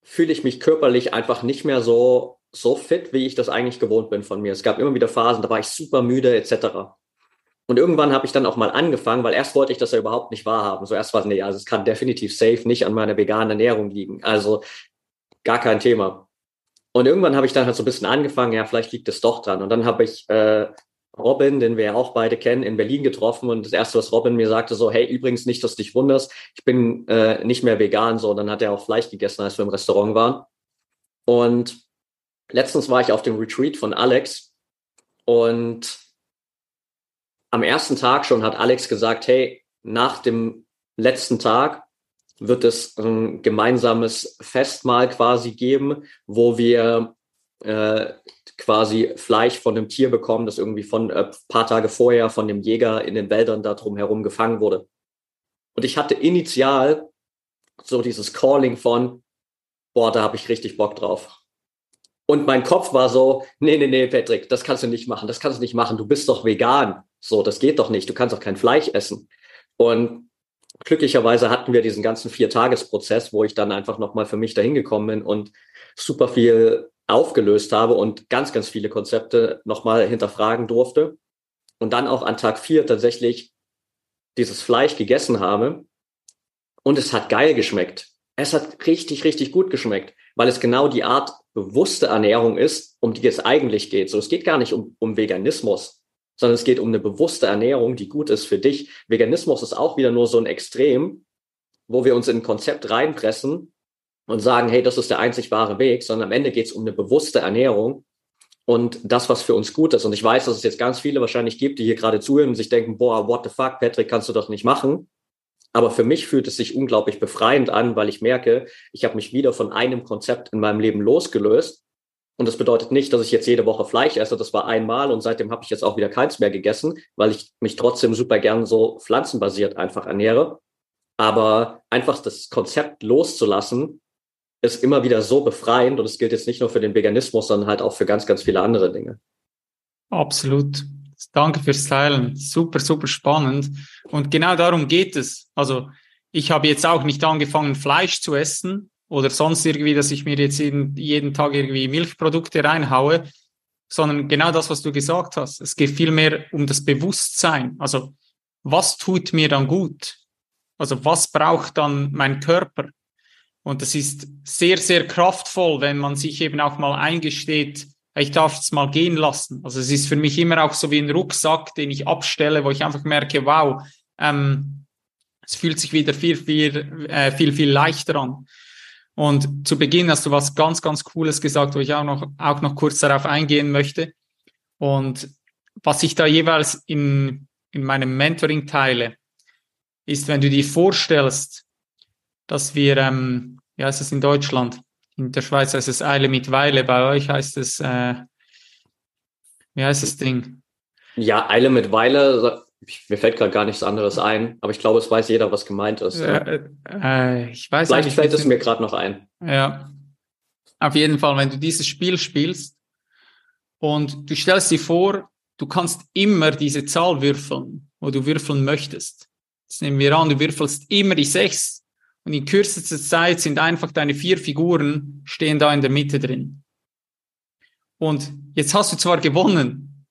fühle ich mich körperlich einfach nicht mehr so, so fit, wie ich das eigentlich gewohnt bin von mir. Es gab immer wieder Phasen, da war ich super müde etc. Und irgendwann habe ich dann auch mal angefangen, weil erst wollte ich das ja überhaupt nicht wahrhaben. So erst war es, nee, also es kann definitiv safe nicht an meiner veganen Ernährung liegen. Also gar kein Thema. Und irgendwann habe ich dann halt so ein bisschen angefangen, ja, vielleicht liegt es doch dran. Und dann habe ich äh, Robin, den wir ja auch beide kennen, in Berlin getroffen und das erste, was Robin mir sagte, so, hey, übrigens nicht, dass du dich wunderst, ich bin äh, nicht mehr vegan, so, und dann hat er auch Fleisch gegessen, als wir im Restaurant waren. Und letztens war ich auf dem Retreat von Alex und am ersten Tag schon hat Alex gesagt, hey, nach dem letzten Tag wird es ein gemeinsames Festmahl quasi geben, wo wir äh, quasi Fleisch von einem Tier bekommen, das irgendwie von äh, paar Tage vorher von dem Jäger in den Wäldern da drumherum gefangen wurde. Und ich hatte initial so dieses Calling von, boah, da habe ich richtig Bock drauf. Und mein Kopf war so, nee, nee, nee, Patrick, das kannst du nicht machen, das kannst du nicht machen, du bist doch vegan. So, das geht doch nicht, du kannst doch kein Fleisch essen. Und glücklicherweise hatten wir diesen ganzen Vier-Tages-Prozess, wo ich dann einfach nochmal für mich dahin gekommen bin und super viel aufgelöst habe und ganz, ganz viele Konzepte nochmal hinterfragen durfte. Und dann auch an Tag vier tatsächlich dieses Fleisch gegessen habe. Und es hat geil geschmeckt. Es hat richtig, richtig gut geschmeckt, weil es genau die Art bewusste Ernährung ist, um die es eigentlich geht. So, es geht gar nicht um, um Veganismus, sondern es geht um eine bewusste Ernährung, die gut ist für dich. Veganismus ist auch wieder nur so ein Extrem, wo wir uns in ein Konzept reinpressen, und sagen, hey, das ist der einzig wahre Weg, sondern am Ende geht es um eine bewusste Ernährung und das, was für uns gut ist. Und ich weiß, dass es jetzt ganz viele wahrscheinlich gibt, die hier gerade zuhören und sich denken, boah, what the fuck, Patrick, kannst du doch nicht machen. Aber für mich fühlt es sich unglaublich befreiend an, weil ich merke, ich habe mich wieder von einem Konzept in meinem Leben losgelöst. Und das bedeutet nicht, dass ich jetzt jede Woche Fleisch esse. Das war einmal und seitdem habe ich jetzt auch wieder keins mehr gegessen, weil ich mich trotzdem super gern so pflanzenbasiert einfach ernähre. Aber einfach das Konzept loszulassen ist immer wieder so befreiend und es gilt jetzt nicht nur für den Veganismus, sondern halt auch für ganz, ganz viele andere Dinge. Absolut. Danke fürs Teilen. Super, super spannend. Und genau darum geht es. Also ich habe jetzt auch nicht angefangen, Fleisch zu essen oder sonst irgendwie, dass ich mir jetzt jeden, jeden Tag irgendwie Milchprodukte reinhaue, sondern genau das, was du gesagt hast. Es geht vielmehr um das Bewusstsein. Also was tut mir dann gut? Also was braucht dann mein Körper? Und das ist sehr, sehr kraftvoll, wenn man sich eben auch mal eingesteht, ich darf es mal gehen lassen. Also es ist für mich immer auch so wie ein Rucksack, den ich abstelle, wo ich einfach merke, wow, ähm, es fühlt sich wieder viel, viel, äh, viel, viel leichter an. Und zu Beginn hast du was ganz, ganz Cooles gesagt, wo ich auch noch, auch noch kurz darauf eingehen möchte. Und was ich da jeweils in, in meinem Mentoring teile, ist, wenn du dir vorstellst, dass wir, ähm, wie heißt es in Deutschland? In der Schweiz heißt es Eile mit Weile, bei euch heißt es, äh, wie heißt das Ding? Ja, Eile mit Weile, mir fällt gerade gar nichts anderes ein, aber ich glaube, es weiß jeder, was gemeint ist. Äh, äh, ich weiß Vielleicht fällt es mir gerade noch ein. Ja. Auf jeden Fall, wenn du dieses Spiel spielst und du stellst dir vor, du kannst immer diese Zahl würfeln, wo du würfeln möchtest. Jetzt nehmen wir an, du würfelst immer die sechs und in kürzester Zeit sind einfach deine vier Figuren stehen da in der Mitte drin. Und jetzt hast du zwar gewonnen,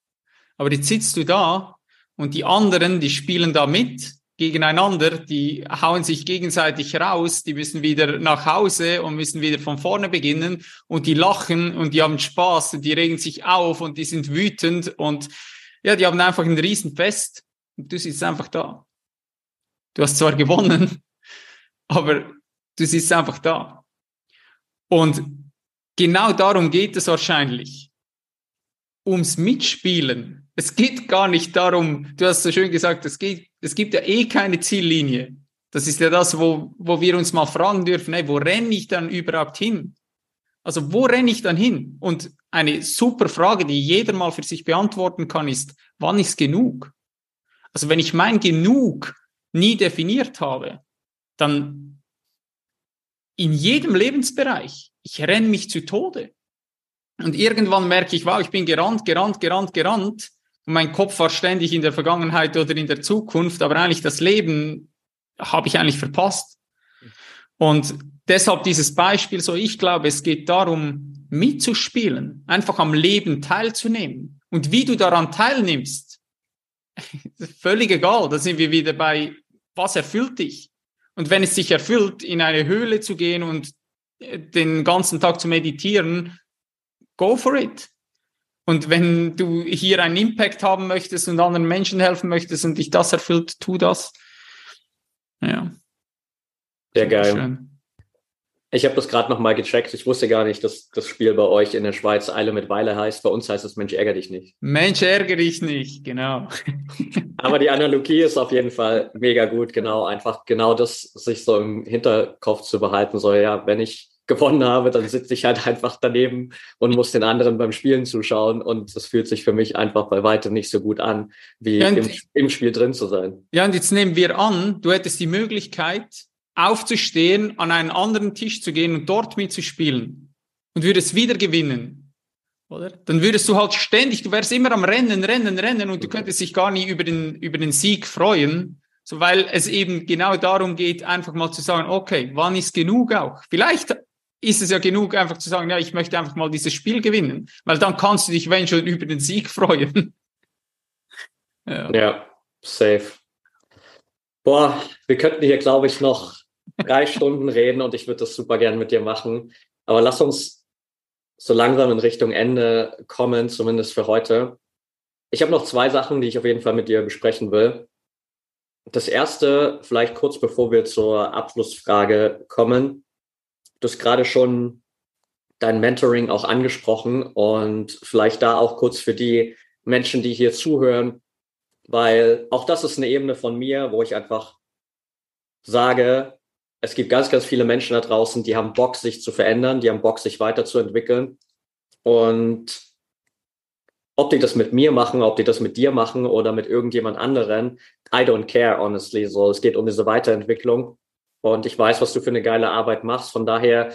aber jetzt sitzt du da und die anderen, die spielen da mit gegeneinander, die hauen sich gegenseitig raus, die müssen wieder nach Hause und müssen wieder von vorne beginnen und die lachen und die haben Spaß und die regen sich auf und die sind wütend und ja, die haben einfach ein Riesenfest und du sitzt einfach da. Du hast zwar gewonnen, aber du sitzt einfach da. Und genau darum geht es wahrscheinlich. Ums Mitspielen. Es geht gar nicht darum, du hast so schön gesagt, es, geht, es gibt ja eh keine Ziellinie. Das ist ja das, wo, wo wir uns mal fragen dürfen, hey, wo renne ich dann überhaupt hin? Also wo renne ich dann hin? Und eine super Frage, die jeder mal für sich beantworten kann, ist, wann ist genug? Also wenn ich mein Genug nie definiert habe, dann in jedem Lebensbereich, ich renne mich zu Tode. Und irgendwann merke ich, wow, ich bin gerannt, gerannt, gerannt, gerannt. Und mein Kopf war ständig in der Vergangenheit oder in der Zukunft, aber eigentlich das Leben habe ich eigentlich verpasst. Und deshalb dieses Beispiel so, ich glaube, es geht darum, mitzuspielen, einfach am Leben teilzunehmen. Und wie du daran teilnimmst, völlig egal, da sind wir wieder bei, was erfüllt dich? Und wenn es sich erfüllt, in eine Höhle zu gehen und äh, den ganzen Tag zu meditieren, go for it. Und wenn du hier einen Impact haben möchtest und anderen Menschen helfen möchtest und dich das erfüllt, tu das. Ja. Sehr geil. Schön. Ich habe das gerade nochmal gecheckt. Ich wusste gar nicht, dass das Spiel bei euch in der Schweiz Eile mit Weile heißt. Bei uns heißt es Mensch, ärgere dich nicht. Mensch, ärgere dich nicht, genau. Aber die Analogie ist auf jeden Fall mega gut. Genau, einfach genau das sich so im Hinterkopf zu behalten. So, ja, wenn ich gewonnen habe, dann sitze ich halt einfach daneben und muss den anderen beim Spielen zuschauen. Und das fühlt sich für mich einfach bei weitem nicht so gut an, wie im, im Spiel drin zu sein. Ja, und jetzt nehmen wir an, du hättest die Möglichkeit, aufzustehen, an einen anderen Tisch zu gehen und dort mitzuspielen und würdest wieder gewinnen, oder? Dann würdest du halt ständig, du wärst immer am Rennen, Rennen, Rennen und du könntest dich gar nie über den, über den Sieg freuen, so weil es eben genau darum geht, einfach mal zu sagen, okay, wann ist genug auch? Vielleicht ist es ja genug, einfach zu sagen, ja, ich möchte einfach mal dieses Spiel gewinnen, weil dann kannst du dich, wenn schon, über den Sieg freuen. ja. ja, safe. Boah, wir könnten hier, glaube ich, noch drei Stunden reden und ich würde das super gern mit dir machen. Aber lass uns so langsam in Richtung Ende kommen, zumindest für heute. Ich habe noch zwei Sachen, die ich auf jeden Fall mit dir besprechen will. Das erste, vielleicht kurz bevor wir zur Abschlussfrage kommen. Du hast gerade schon dein Mentoring auch angesprochen und vielleicht da auch kurz für die Menschen, die hier zuhören, weil auch das ist eine Ebene von mir, wo ich einfach sage, es gibt ganz, ganz viele Menschen da draußen, die haben Bock, sich zu verändern, die haben Bock, sich weiterzuentwickeln. Und ob die das mit mir machen, ob die das mit dir machen oder mit irgendjemand anderen, I don't care, honestly. So, es geht um diese Weiterentwicklung. Und ich weiß, was du für eine geile Arbeit machst. Von daher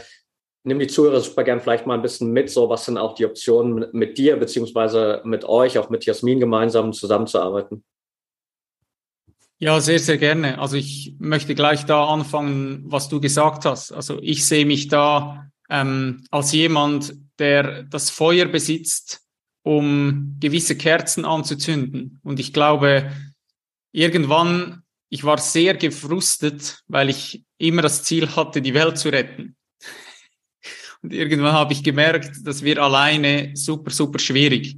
nimm die Zuhörer super gern vielleicht mal ein bisschen mit. So, was sind auch die Optionen mit dir beziehungsweise mit euch, auch mit Jasmin gemeinsam zusammenzuarbeiten? Ja, sehr, sehr gerne. Also ich möchte gleich da anfangen, was du gesagt hast. Also ich sehe mich da ähm, als jemand, der das Feuer besitzt, um gewisse Kerzen anzuzünden. Und ich glaube, irgendwann, ich war sehr gefrustet, weil ich immer das Ziel hatte, die Welt zu retten. Und irgendwann habe ich gemerkt, dass wir alleine super, super schwierig.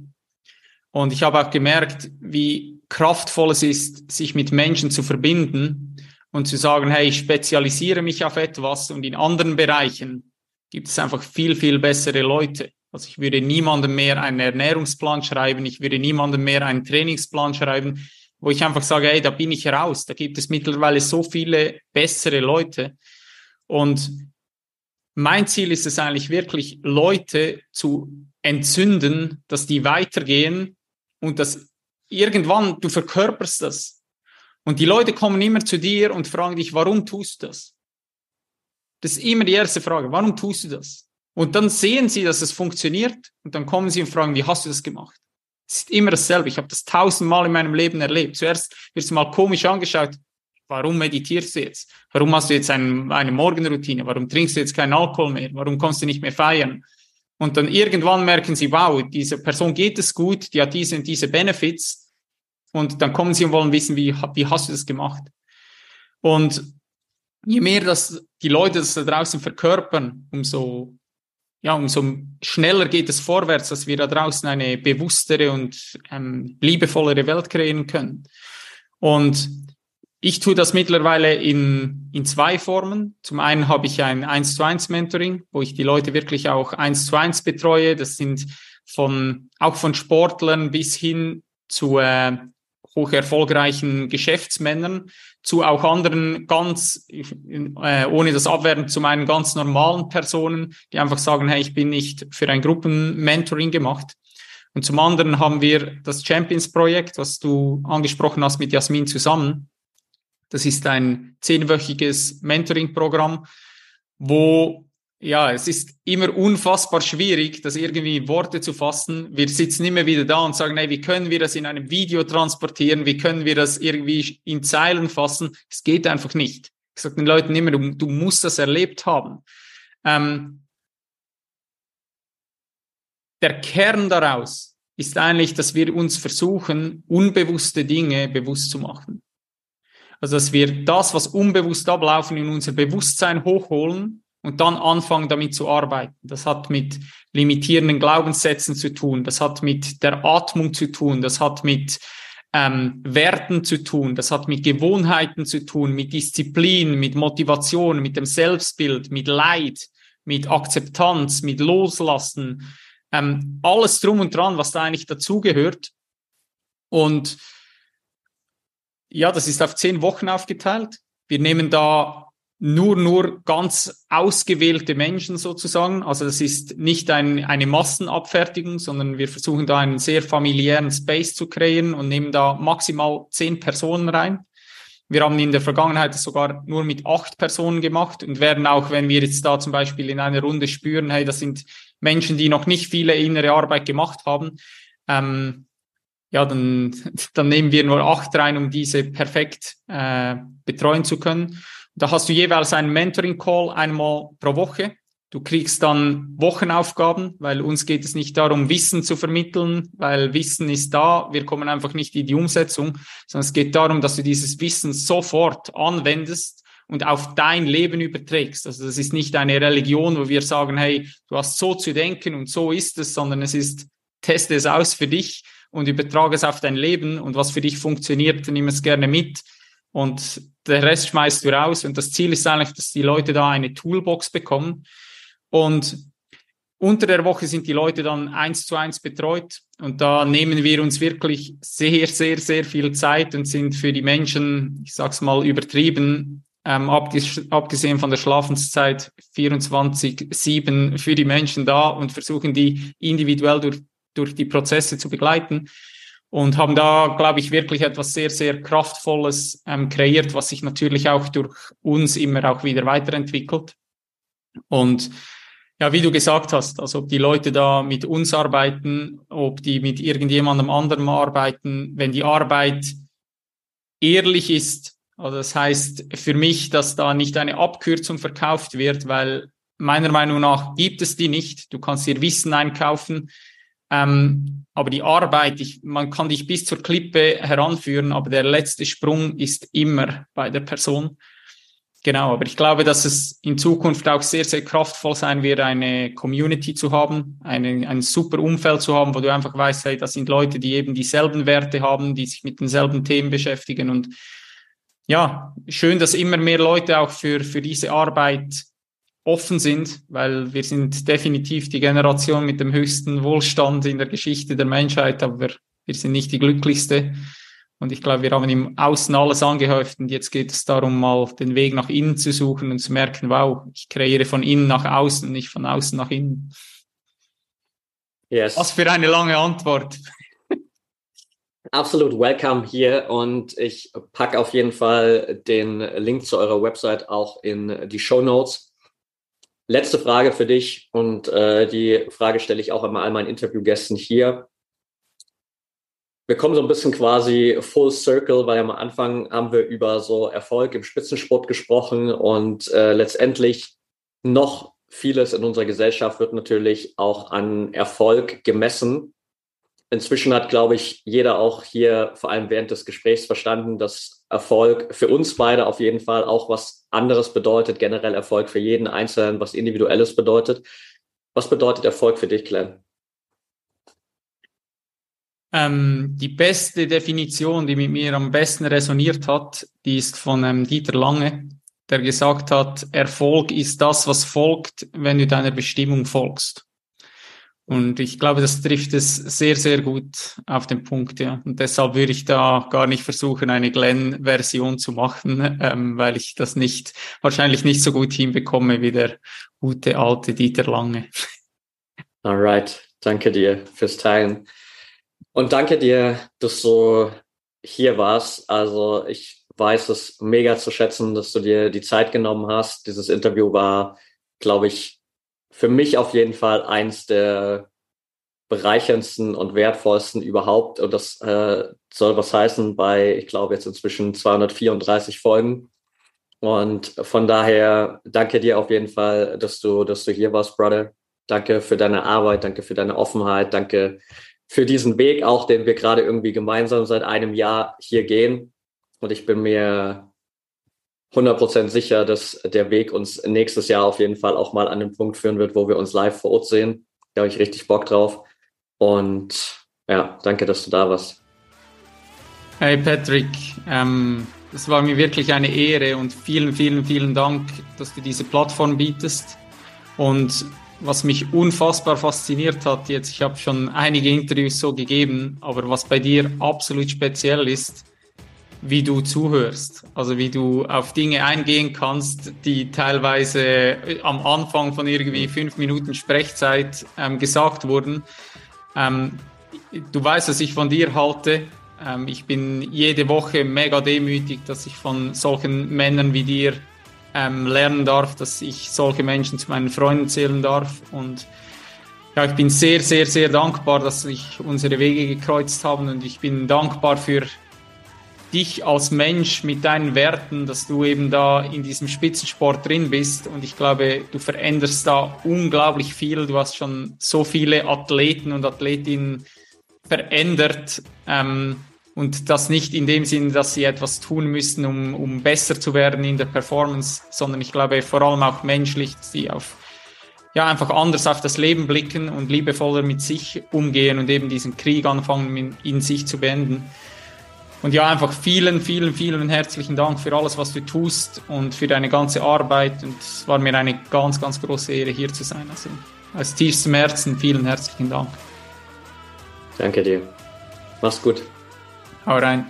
Und ich habe auch gemerkt, wie kraftvoll es ist, sich mit Menschen zu verbinden und zu sagen, hey, ich spezialisiere mich auf etwas und in anderen Bereichen gibt es einfach viel, viel bessere Leute. Also ich würde niemandem mehr einen Ernährungsplan schreiben, ich würde niemandem mehr einen Trainingsplan schreiben, wo ich einfach sage, hey, da bin ich raus. Da gibt es mittlerweile so viele bessere Leute. Und mein Ziel ist es eigentlich wirklich, Leute zu entzünden, dass die weitergehen und dass irgendwann, du verkörperst das. Und die Leute kommen immer zu dir und fragen dich, warum tust du das? Das ist immer die erste Frage. Warum tust du das? Und dann sehen sie, dass es funktioniert und dann kommen sie und fragen, wie hast du das gemacht? Es ist immer dasselbe. Ich habe das tausendmal in meinem Leben erlebt. Zuerst wirst du mal komisch angeschaut. Warum meditierst du jetzt? Warum hast du jetzt ein, eine Morgenroutine? Warum trinkst du jetzt keinen Alkohol mehr? Warum kommst du nicht mehr feiern? Und dann irgendwann merken sie, wow, diese Person geht es gut, die hat diese und diese Benefits. Und dann kommen sie und wollen wissen, wie, wie hast du das gemacht? Und je mehr das die Leute das da draußen verkörpern, umso, ja, umso schneller geht es vorwärts, dass wir da draußen eine bewusstere und ähm, liebevollere Welt kreieren können. Und ich tue das mittlerweile in, in zwei Formen. Zum einen habe ich ein 1 zu 1 Mentoring, wo ich die Leute wirklich auch 1 zu 1 betreue. Das sind von, auch von Sportlern bis hin zu äh, hoch erfolgreichen Geschäftsmännern, zu auch anderen ganz, äh, ohne das Abwerten, zu meinen ganz normalen Personen, die einfach sagen, hey, ich bin nicht für ein Gruppenmentoring gemacht. Und zum anderen haben wir das Champions-Projekt, was du angesprochen hast mit Jasmin zusammen. Das ist ein zehnwöchiges Mentoring-Programm, wo ja, es ist immer unfassbar schwierig, das irgendwie in Worte zu fassen. Wir sitzen immer wieder da und sagen, hey, wie können wir das in einem Video transportieren? Wie können wir das irgendwie in Zeilen fassen? Es geht einfach nicht. Ich sage den Leuten immer, du, du musst das erlebt haben. Ähm, der Kern daraus ist eigentlich, dass wir uns versuchen, unbewusste Dinge bewusst zu machen. Also, dass wir das, was unbewusst ablaufen, in unser Bewusstsein hochholen und dann anfangen, damit zu arbeiten. Das hat mit limitierenden Glaubenssätzen zu tun, das hat mit der Atmung zu tun, das hat mit ähm, Werten zu tun, das hat mit Gewohnheiten zu tun, mit Disziplin, mit Motivation, mit dem Selbstbild, mit Leid, mit Akzeptanz, mit Loslassen, ähm, alles drum und dran, was da eigentlich dazugehört. Und ja, das ist auf zehn Wochen aufgeteilt. Wir nehmen da nur, nur ganz ausgewählte Menschen sozusagen. Also das ist nicht ein, eine Massenabfertigung, sondern wir versuchen da einen sehr familiären Space zu kreieren und nehmen da maximal zehn Personen rein. Wir haben in der Vergangenheit sogar nur mit acht Personen gemacht und werden auch, wenn wir jetzt da zum Beispiel in einer Runde spüren, hey, das sind Menschen, die noch nicht viele innere Arbeit gemacht haben, ähm, ja, dann, dann nehmen wir nur acht rein, um diese perfekt äh, betreuen zu können. Da hast du jeweils einen Mentoring-Call einmal pro Woche. Du kriegst dann Wochenaufgaben, weil uns geht es nicht darum, Wissen zu vermitteln, weil Wissen ist da. Wir kommen einfach nicht in die Umsetzung, sondern es geht darum, dass du dieses Wissen sofort anwendest und auf dein Leben überträgst. Also das ist nicht eine Religion, wo wir sagen, hey, du hast so zu denken und so ist es, sondern es ist, teste es aus für dich und übertrage es auf dein Leben und was für dich funktioniert, nimm es gerne mit und der Rest schmeißt du raus. Und das Ziel ist eigentlich, dass die Leute da eine Toolbox bekommen. Und unter der Woche sind die Leute dann eins zu eins betreut. Und da nehmen wir uns wirklich sehr, sehr, sehr viel Zeit und sind für die Menschen, ich sag's mal übertrieben, ähm, abgesehen von der Schlafenszeit 24-7 für die Menschen da und versuchen die individuell durch, durch die Prozesse zu begleiten und haben da, glaube ich, wirklich etwas sehr, sehr Kraftvolles ähm, kreiert, was sich natürlich auch durch uns immer auch wieder weiterentwickelt. Und ja, wie du gesagt hast, also ob die Leute da mit uns arbeiten, ob die mit irgendjemandem anderem arbeiten, wenn die Arbeit ehrlich ist, also das heißt für mich, dass da nicht eine Abkürzung verkauft wird, weil meiner Meinung nach gibt es die nicht. Du kannst dir Wissen einkaufen, ähm, aber die Arbeit, ich, man kann dich bis zur Klippe heranführen, aber der letzte Sprung ist immer bei der Person. Genau, aber ich glaube, dass es in Zukunft auch sehr, sehr kraftvoll sein wird, eine Community zu haben, eine, ein super Umfeld zu haben, wo du einfach weißt, hey, das sind Leute, die eben dieselben Werte haben, die sich mit denselben Themen beschäftigen. Und ja, schön, dass immer mehr Leute auch für, für diese Arbeit offen sind, weil wir sind definitiv die Generation mit dem höchsten Wohlstand in der Geschichte der Menschheit, aber wir sind nicht die glücklichste. Und ich glaube, wir haben im Außen alles angehäuft und jetzt geht es darum, mal den Weg nach innen zu suchen und zu merken, wow, ich kreiere von innen nach außen, nicht von außen nach innen. Yes. Was für eine lange Antwort. Absolut welcome hier und ich packe auf jeden Fall den Link zu eurer Website auch in die Show Notes. Letzte Frage für dich und äh, die Frage stelle ich auch immer all meinen Interviewgästen hier. Wir kommen so ein bisschen quasi full circle, weil am Anfang haben wir über so Erfolg im Spitzensport gesprochen und äh, letztendlich noch vieles in unserer Gesellschaft wird natürlich auch an Erfolg gemessen. inzwischen hat, glaube ich, jeder auch hier vor allem während des Gesprächs verstanden, dass Erfolg für uns beide auf jeden Fall auch was anderes bedeutet, generell Erfolg für jeden Einzelnen, was Individuelles bedeutet. Was bedeutet Erfolg für dich, Glenn? Ähm, die beste Definition, die mit mir am besten resoniert hat, die ist von ähm, Dieter Lange, der gesagt hat, Erfolg ist das, was folgt, wenn du deiner Bestimmung folgst. Und ich glaube, das trifft es sehr, sehr gut auf den Punkt, ja. Und deshalb würde ich da gar nicht versuchen, eine Glenn-Version zu machen, ähm, weil ich das nicht, wahrscheinlich nicht so gut hinbekomme wie der gute alte Dieter Lange. Alright, danke dir fürs Teilen. Und danke dir, dass du hier warst. Also ich weiß es mega zu schätzen, dass du dir die Zeit genommen hast. Dieses Interview war, glaube ich, für mich auf jeden Fall eins der bereicherndsten und wertvollsten überhaupt. Und das äh, soll was heißen bei, ich glaube, jetzt inzwischen 234 Folgen. Und von daher danke dir auf jeden Fall, dass du, dass du hier warst, Brother. Danke für deine Arbeit, danke für deine Offenheit, danke für diesen Weg auch, den wir gerade irgendwie gemeinsam seit einem Jahr hier gehen. Und ich bin mir 100% sicher, dass der Weg uns nächstes Jahr auf jeden Fall auch mal an den Punkt führen wird, wo wir uns live vor Ort sehen. Da habe ich richtig Bock drauf. Und ja, danke, dass du da warst. Hey Patrick, ähm, es war mir wirklich eine Ehre und vielen, vielen, vielen Dank, dass du diese Plattform bietest. Und was mich unfassbar fasziniert hat jetzt, ich habe schon einige Interviews so gegeben, aber was bei dir absolut speziell ist, wie du zuhörst, also wie du auf Dinge eingehen kannst, die teilweise am Anfang von irgendwie fünf Minuten Sprechzeit ähm, gesagt wurden. Ähm, du weißt, was ich von dir halte. Ähm, ich bin jede Woche mega demütig, dass ich von solchen Männern wie dir ähm, lernen darf, dass ich solche Menschen zu meinen Freunden zählen darf. Und ja, ich bin sehr, sehr, sehr dankbar, dass sich unsere Wege gekreuzt haben und ich bin dankbar für dich als Mensch mit deinen Werten, dass du eben da in diesem Spitzensport drin bist. Und ich glaube, du veränderst da unglaublich viel. Du hast schon so viele Athleten und Athletinnen verändert. Ähm, und das nicht in dem Sinn, dass sie etwas tun müssen, um, um besser zu werden in der Performance, sondern ich glaube vor allem auch menschlich, dass sie auf, ja, einfach anders auf das Leben blicken und liebevoller mit sich umgehen und eben diesen Krieg anfangen, in, in sich zu beenden. Und ja, einfach vielen, vielen, vielen herzlichen Dank für alles, was du tust und für deine ganze Arbeit. Und es war mir eine ganz, ganz große Ehre, hier zu sein. Also aus tiefstem Herzen vielen herzlichen Dank. Danke dir. Mach's gut. Hau rein.